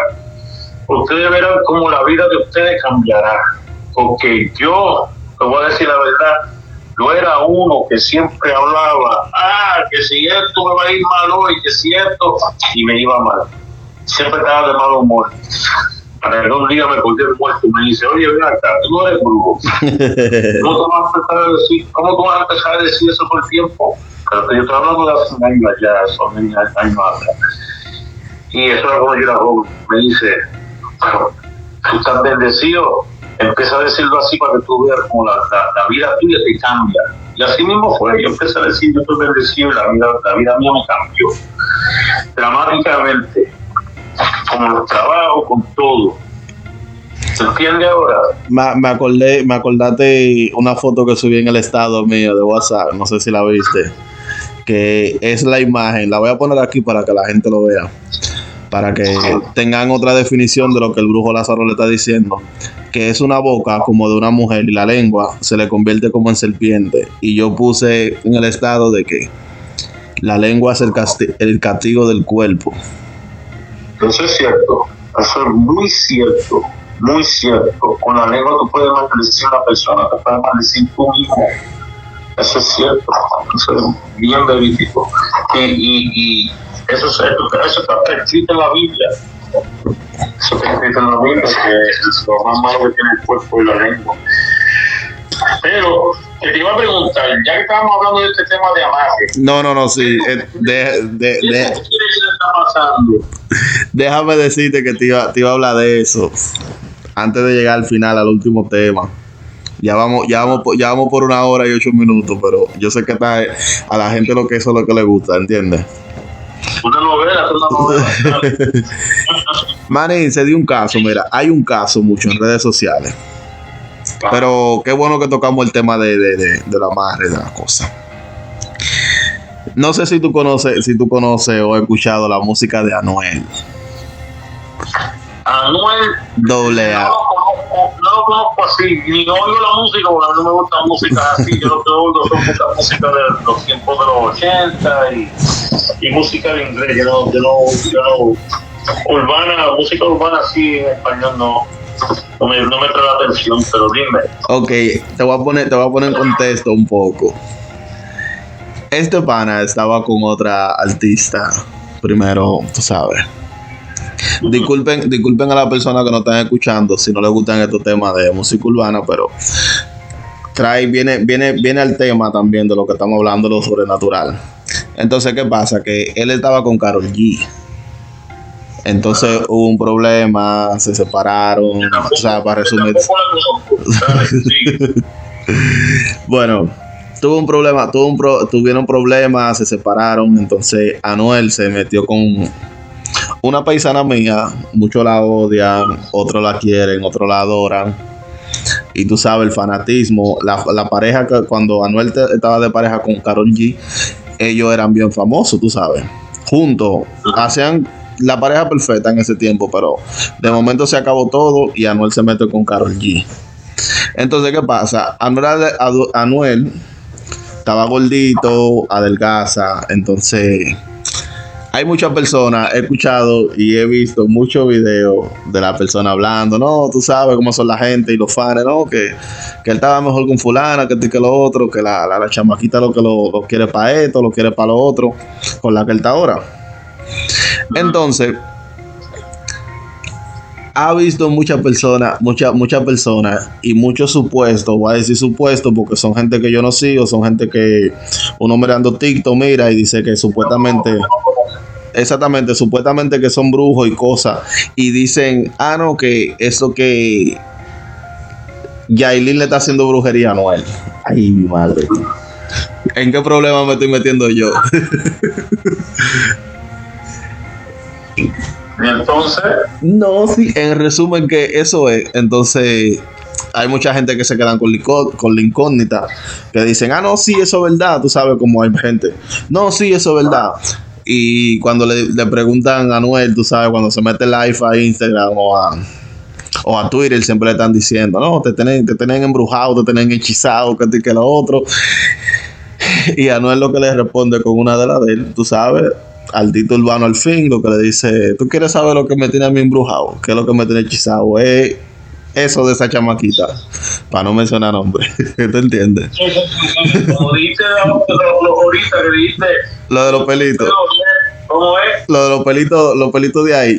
ustedes verán cómo la vida de ustedes cambiará. Porque yo, te voy a decir la verdad, yo era uno que siempre hablaba, ah, que si esto me va a ir mal hoy, que si esto, y me iba mal. Siempre estaba de mal humor. Para que un día me colgué muerto y me dice, oye, ven acá, tú no eres brujo. (laughs) ¿Cómo tú vas a empezar a decir, cómo tú vas a empezar a decir eso por tiempo? Pero yo estoy hablando de hace un año ya, son años años atrás. Y eso era cuando yo era joven. Me dice, "Pero, tú estás bendecido. Empieza a decirlo así para que tú veas como la, vida tuya te cambia. Y así mismo fue. Yo empecé a decir, yo estoy bendecido y la vida, la vida mía me cambió. Dramáticamente. Con los trabajos, con todo. ¿Se entiende ahora? Me, me acordé, me acordaste una foto que subí en el estado mío de WhatsApp, no sé si la viste, que es la imagen, la voy a poner aquí para que la gente lo vea, para que tengan otra definición de lo que el brujo Lázaro le está diciendo, que es una boca como de una mujer y la lengua se le convierte como en serpiente. Y yo puse en el estado de que la lengua es el, casti- el castigo del cuerpo. Eso es cierto, eso es muy cierto, muy cierto. Con la lengua tú puedes maldecir a una persona, te puedes maldecir tú mismo. Eso es cierto, eso es bien verídico. Y, y, y eso, es, eso está escrito en la Biblia. Eso está escrito en la Biblia, que es lo más malo que tiene el cuerpo y la lengua. Pero te iba a preguntar, ya que estábamos hablando de este tema de amarre, No, no, no, sí. eh, de- de- ¿qué de- está pasando? Déjame decirte que te iba, te iba a hablar de eso antes de llegar al final, al último tema. Ya vamos, ya vamos, por- ya vamos por una hora y ocho minutos, pero yo sé que está, a la gente lo que eso es lo que le gusta, ¿entiendes? Una novela, una novela. (laughs) Manín, se dio un caso, mira, hay un caso mucho en redes sociales, pero qué bueno que tocamos el tema de, de, de, de la amarre, de la cosa. No sé si tú conoces, si tú conoces o has escuchado la música de Anuel, Anuel doble A. No, lo conozco así, ni no oigo la música, porque a mí no me gusta música así, yo lo que oigo son música de los tiempos de los 80 y, y música en inglés, yo no, yo no, yo no, urbana, música urbana así en español no, no me, no me trae la atención, pero dime. Ok, te voy a poner, te voy a poner en contexto un poco. Este pana estaba con otra artista. Primero, tú sabes. Disculpen, disculpen a las personas que no están escuchando si no les gustan estos temas de música urbana, pero trae, viene, viene, viene al tema también de lo que estamos hablando, lo sobrenatural. Entonces, ¿qué pasa? Que él estaba con Carol G. Entonces hubo un problema, se separaron, o sea, para resumir. (laughs) Bueno, tuvo un problema, tuvo un pro- tuvieron problemas, se separaron, entonces Anuel se metió con una paisana mía, muchos la odian, otros la quieren, otros la adoran. Y tú sabes, el fanatismo, la, la pareja que cuando Anuel te- estaba de pareja con Karol G, ellos eran bien famosos, tú sabes. Juntos, hacían la pareja perfecta en ese tiempo, pero de momento se acabó todo y Anuel se mete con Karol G. Entonces, ¿qué pasa? Anuel estaba gordito, adelgaza, entonces hay muchas personas, he escuchado y he visto muchos videos de la persona hablando, no, tú sabes cómo son la gente y los fans, no, que, que él estaba mejor con fulana, que lo otro, que la, la, la chamaquita lo que lo, lo quiere para esto, lo quiere para lo otro, con la que él está ahora. Entonces, ha visto muchas personas, muchas, muchas personas y muchos supuestos, voy a decir supuestos porque son gente que yo no sigo, son gente que uno mirando TikTok mira y dice que supuestamente, exactamente, supuestamente que son brujos y cosas y dicen, ah no, que eso que Yailin le está haciendo brujería a Noel. Ay, mi madre. ¿En qué problema me estoy metiendo yo? (laughs) Y entonces, No, sí, en resumen que eso es. Entonces, hay mucha gente que se quedan con, con la incógnita, que dicen, ah, no, sí, eso es verdad, tú sabes cómo hay gente. No, sí, eso es verdad. Y cuando le, le preguntan a Noel, tú sabes, cuando se mete live a Instagram o a, o a Twitter, siempre le están diciendo, no, te tienen, te tienen embrujado, te tienen hechizado, que que lo otro. (laughs) Y a Noel lo que le responde con una de las de él, tú sabes, al Tito Urbano al fin, lo que le dice, tú quieres saber lo que me tiene a mí embrujado, qué es lo que me tiene hechizado, es eso de esa chamaquita, para no mencionar nombre, (laughs) ¿te entiendes? como dijiste ahorita que dijiste, Lo de los pelitos, ¿cómo es? lo de los pelitos, los pelitos de ahí,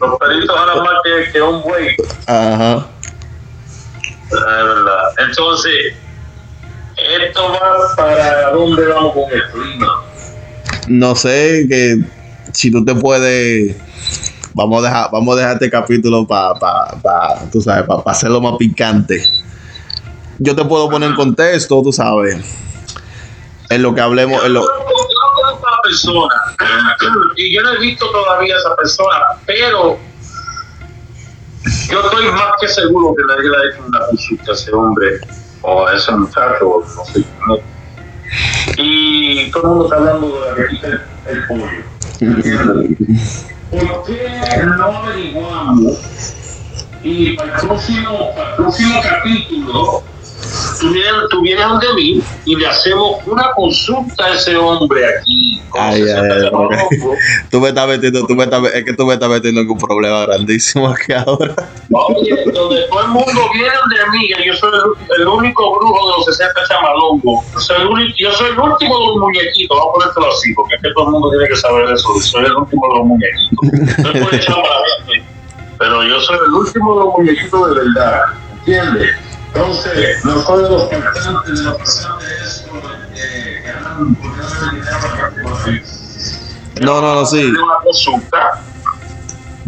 Los peritos ganan más que, que un buey. ajá. Es verdad. Entonces, esto va para dónde vamos con el clima. No sé que si tú te puedes, vamos a dejar, vamos a dejar este capítulo para, pa, pa, tú sabes, para hacerlo más picante. Yo te puedo poner en contexto, tú sabes, en lo que hablemos, en lo, Yo no conozco a la persona y yo no he visto todavía a esa persona, pero yo estoy más que seguro que nadie le ha hecho una consulta a ese hombre o a ese muchacho, no sé es. Y todo el mundo está hablando de la el pollo. (laughs) ¿Por qué no averiguamos? Y para el próximo, para el próximo capítulo, tú vienes, tú vienes donde mí y le hacemos una consulta a ese hombre aquí. Ay, 60 ay, ay, chamacos. (laughs) tú me estás metiendo, tú me estás, es que tú me estás metiendo en un problema grandísimo aquí ahora. Oye, donde todo el mundo viene de mí, que yo soy el, el único brujo de los 60 chamalongos. Yo soy el, único- yo soy el último de los muñequitos, vamos a ponértelo así, porque es que todo el mundo tiene que saber eso. Soy el último de los muñequitos. No es por echar para la gente, pero yo soy el último de los muñequitos de verdad, ¿entiendes? Entonces, no soy de los cantantes, de eh, por ganar dinero para que- No, no, no, sí. Una consulta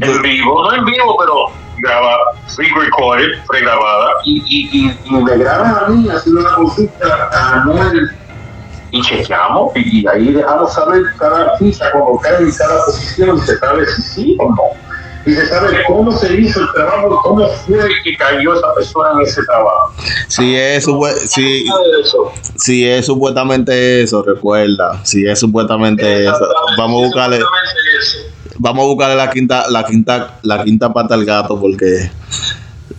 en vivo, no en vivo, pero grabada, free recorded, pregrabada, y, y, y, y me graban a mí haciendo una consulta a Noel y chequeamos, y, y ahí dejamos saber cada ficha, como cae en cada posición, se sabe si sí o no. Y se sabe cómo se hizo el trabajo, cómo fue que cayó esa persona en ese trabajo. Si es, supu- si, Nada de eso. si es supuestamente eso, recuerda, si es supuestamente eso, vamos a buscarle, eso. vamos a buscarle la quinta, la quinta, la quinta pata al gato porque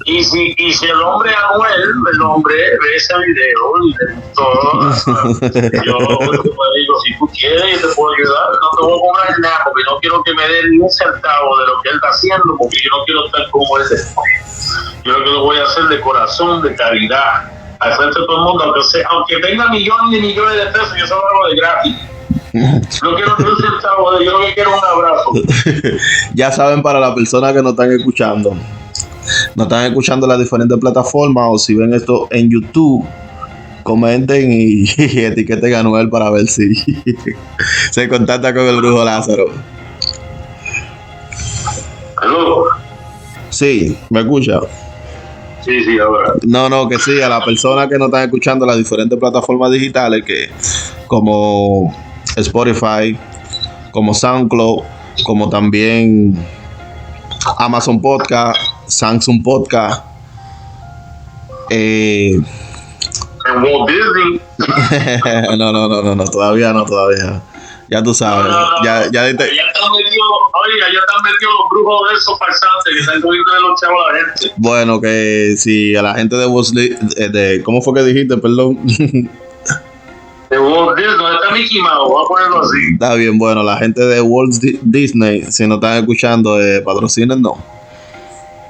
y si, y si el hombre Anuel, el hombre ve ese video y le gustó, (laughs) yo pues, digo, si tú quieres, yo te puedo ayudar, no te voy a cobrar nada, porque no quiero que me den ni un centavo de lo que él está haciendo, porque yo no quiero estar como él después. Yo lo que lo voy a hacer de corazón, de caridad, al frente de todo el mundo, aunque, sea, aunque tenga millones y millones de pesos, yo solo hago de gratis. No quiero un centavo de yo lo que quiero es un abrazo. (laughs) ya saben, para las personas que nos están escuchando, nos están escuchando en las diferentes plataformas o si ven esto en YouTube, comenten y, (laughs) y etiqueten a Noel para ver si (laughs) se contacta con el brujo Lázaro. ¿Aló? Sí, ¿me escucha? Sí, sí, ahora. No, no, que sí, a las personas que nos están escuchando en las diferentes plataformas digitales, que como Spotify, como SoundCloud, como también Amazon Podcast, Samsung Podcast, eh, En Walt Disney. (laughs) no, no, no, no, no, todavía no, todavía. Ya tú sabes, No, no, no, ya, no. ya Ya están metidos, oiga, ya están metidos los brujos de esos farsantes que están cogiendo de los chavos a la gente. Bueno, que si a la gente de Wesley, eh, de, ¿cómo fue que dijiste? Perdón. (laughs) De Walt Disney, ¿dónde está Mickey Mouse? Voy a ponerlo así. Está bien, bueno, la gente de Walt Di- Disney, si nos están escuchando, eh, patrocinen, no.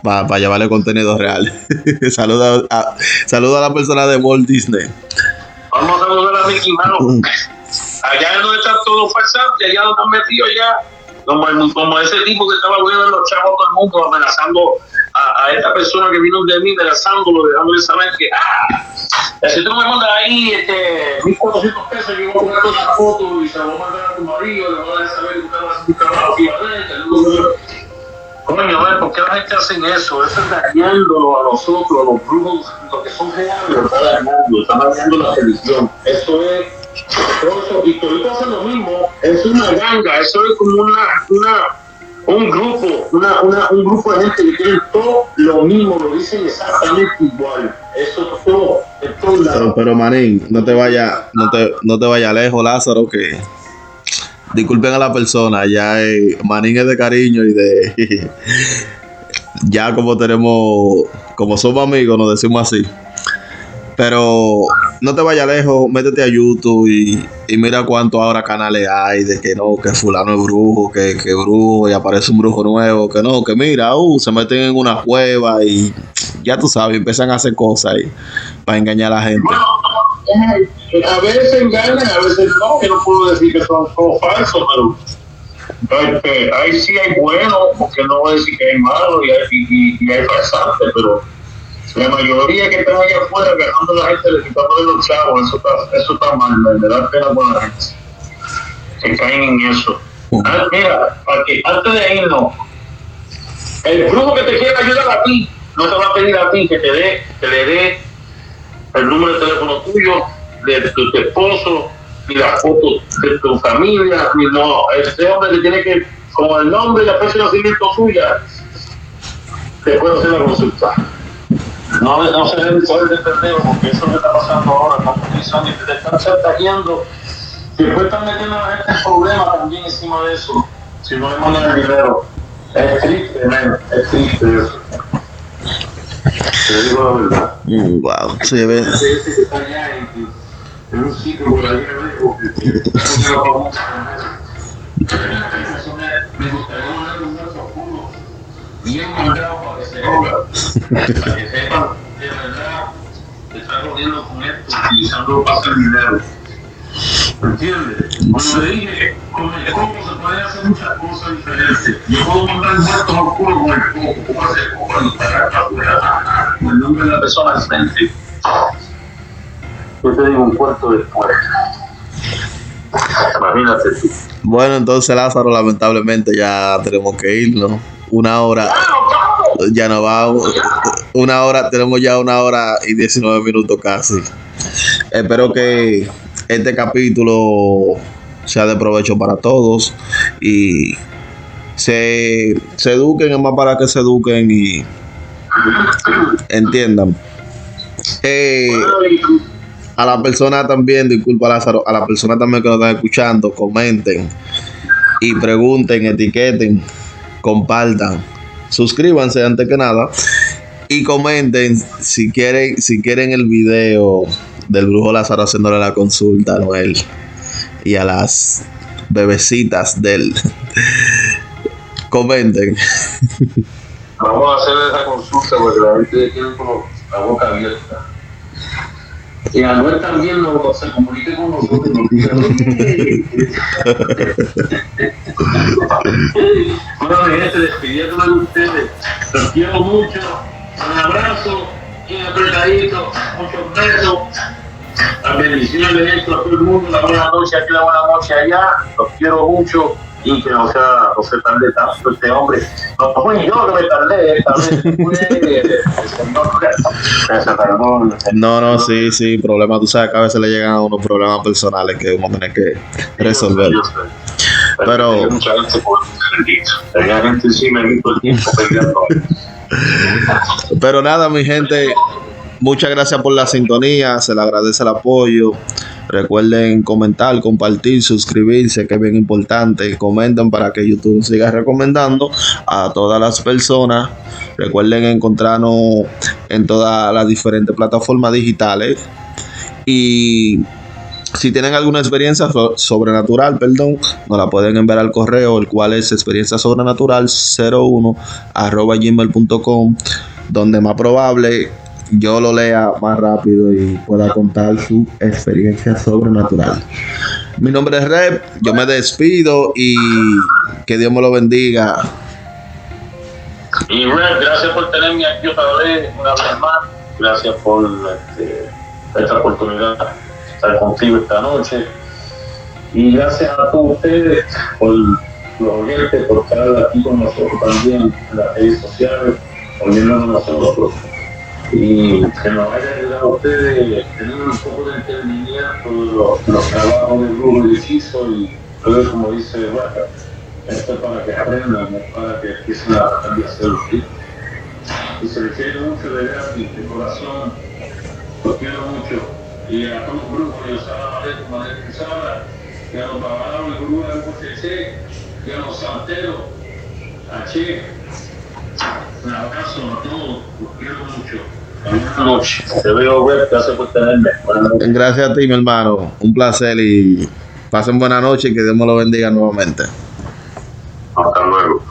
Para llevarle contenido real. (laughs) saluda, a, saluda a la persona de Walt Disney. Vamos a saludar a Mickey Mouse. Allá es donde están todos farsantes, allá donde están metidos ya. Como, como ese tipo que estaba cogiendo los chavos todo el mundo, amenazando a, a esta persona que vino de mí, amenazándolo, dejándole saber que, ah, si tú me mandas ahí este, 1.400 pesos, yo voy a poner otra foto y se lo voy a mandar a tu marido, le voy a dejar saber que usted va a hacer un trabajo y a ver, Coño, ver, ¿por qué la gente hace eso? Eso es dañándolo a nosotros, los brujos, los que son reales, está dañando, está dañando la religión. Eso es, todo eso, y ahorita hacen lo mismo, es una ganga, eso es como una, una, un grupo, una, una, un grupo de gente que quieren todo lo mismo, lo dicen exactamente igual. Eso es todo, en todos Pero, pero Manín, no te vaya, no te, no te vaya lejos, Lázaro, que disculpen a la persona, ya eh, Manín es de cariño y de (laughs) ya como tenemos, como somos amigos, nos decimos así. Pero no te vaya lejos, métete a YouTube y, mira cuántos ahora canales hay de que no, que fulano es brujo, que, que brujo y aparece un brujo nuevo, que no, que mira, uh, se meten en una cueva y ya tú sabes, empiezan a hacer cosas ahí para engañar a la gente. A veces engañan, a veces no, que no puedo decir que son todos falsos, pero este, ahí sí hay buenos, porque no voy a decir que hay malos y hay, y, y hay farsantes, pero la mayoría que están allá afuera dejando a la gente le quitamos de los chavos, eso está, eso está mal, me, da pena con la gente que caen en eso. Ah, mira, para que antes de irnos, el brujo que te quiera ayudar a ti, no te va a pedir a ti que te dé, que le dé el número de teléfono tuyo, de tu, esposo, ni las fotos de tu familia, ni no, ese hombre que tiene que, con el nombre y la fecha de nacimiento suya, te puede hacer la consulta. No, no se debe poder defender porque eso que está pasando ahora, están utilizando y te están chantajeando. Después están metiendo a la gente en problemas también encima de eso, si no le mandan el dinero. Es triste, man, es triste. Te digo la verdad. Mm, wow, ve. En, un sitio por ahí vamos a comer. Eso me- gustaría mandar un verso oscuro, bien mandado para que se para que sepan de verdad que están jodiendo con esto, utilizándolo para hacer dinero. ¿Entiendes? Como le dije, con el coco se pueden hacer muchas cosas diferentes. Yo puedo mandar muertos oscuros con el coco, como hacer coco y para capturar el nombre de la persona al frente. Yo te digo un cuarto después. Imagínate tú. Bueno, entonces Lázaro, lamentablemente ya tenemos que irnos. Una hora, ya nos vamos. Una hora, tenemos ya una hora y 19 minutos casi. Espero que este capítulo sea de provecho para todos y se, eduquen, es más para que se eduquen y entiendan. Eh, a la persona también, disculpa Lázaro, a la persona también que nos están escuchando, comenten y pregunten, etiqueten, compartan, suscríbanse antes que nada Y comenten si quieren, si quieren el video del brujo Lázaro haciéndole la consulta a Noel y a las bebecitas del. (laughs) comenten. Vamos a hacer esa consulta porque la gente tiene como la boca abierta. Y Anuel también lo, se comunique con nosotros y. (laughs) Bueno, mi gente, despidiéndome de ustedes. Los quiero mucho. Un abrazo, bien apretadito, muchos besos. Las bendiciones esto a todo el mundo, la buena noche aquí, la buena noche allá. Los quiero mucho y que no sea, no se tarde tanto este hombre. No fui yo que me tardé, esta vez fue el señor que se tardó. No, no, sí, sí, problemas. Tú sabes que a veces le llegan a unos problemas personales que uno tiene que resolver. Yo sé. Pero- mucha gente por el tiempo peleando. (laughs) Pero nada, mi gente, muchas gracias por la sintonía, se le agradece el apoyo. Recuerden comentar, compartir, suscribirse, que es bien importante. Comenten para que YouTube siga recomendando a todas las personas. Recuerden encontrarnos en todas las diferentes plataformas digitales. Y si tienen alguna experiencia so- sobrenatural, perdón, nos la pueden enviar al correo, el cual es experiencia sobrenatural 01 arroba gmail.com, donde más probable yo lo lea más rápido y pueda contar su experiencia sobrenatural. Mi nombre es Rep, yo me despido y que Dios me lo bendiga. Y Red, gracias por tenerme aquí otra vez, una vez más. Gracias por este, esta oportunidad de estar contigo esta noche. Y gracias a todos ustedes por los oyentes, por estar aquí con nosotros también en las redes sociales, poniéndonos a nosotros. Y que nos haya ayudado a ustedes a tener un poco de entendimiento de los, los trabajos del grupo de hechizo y todo como dice Vaca. Esto es para que aprendan, para que empiecen a hacerlo. ¿sí? Y se les quiere mucho de gratis, de corazón. Los quiero mucho. Y a todos los grupos, yo estaba de tu manera que sabra, y a los babados, el grupo de UCC, y a los santeros, a Che. Un abrazo a todos, los quiero mucho. Te veo, Web, gracias por tenerme. Buenas noches. Gracias a ti, mi hermano. Un placer y pasen buena noche y que Dios me lo bendiga nuevamente. Hasta luego.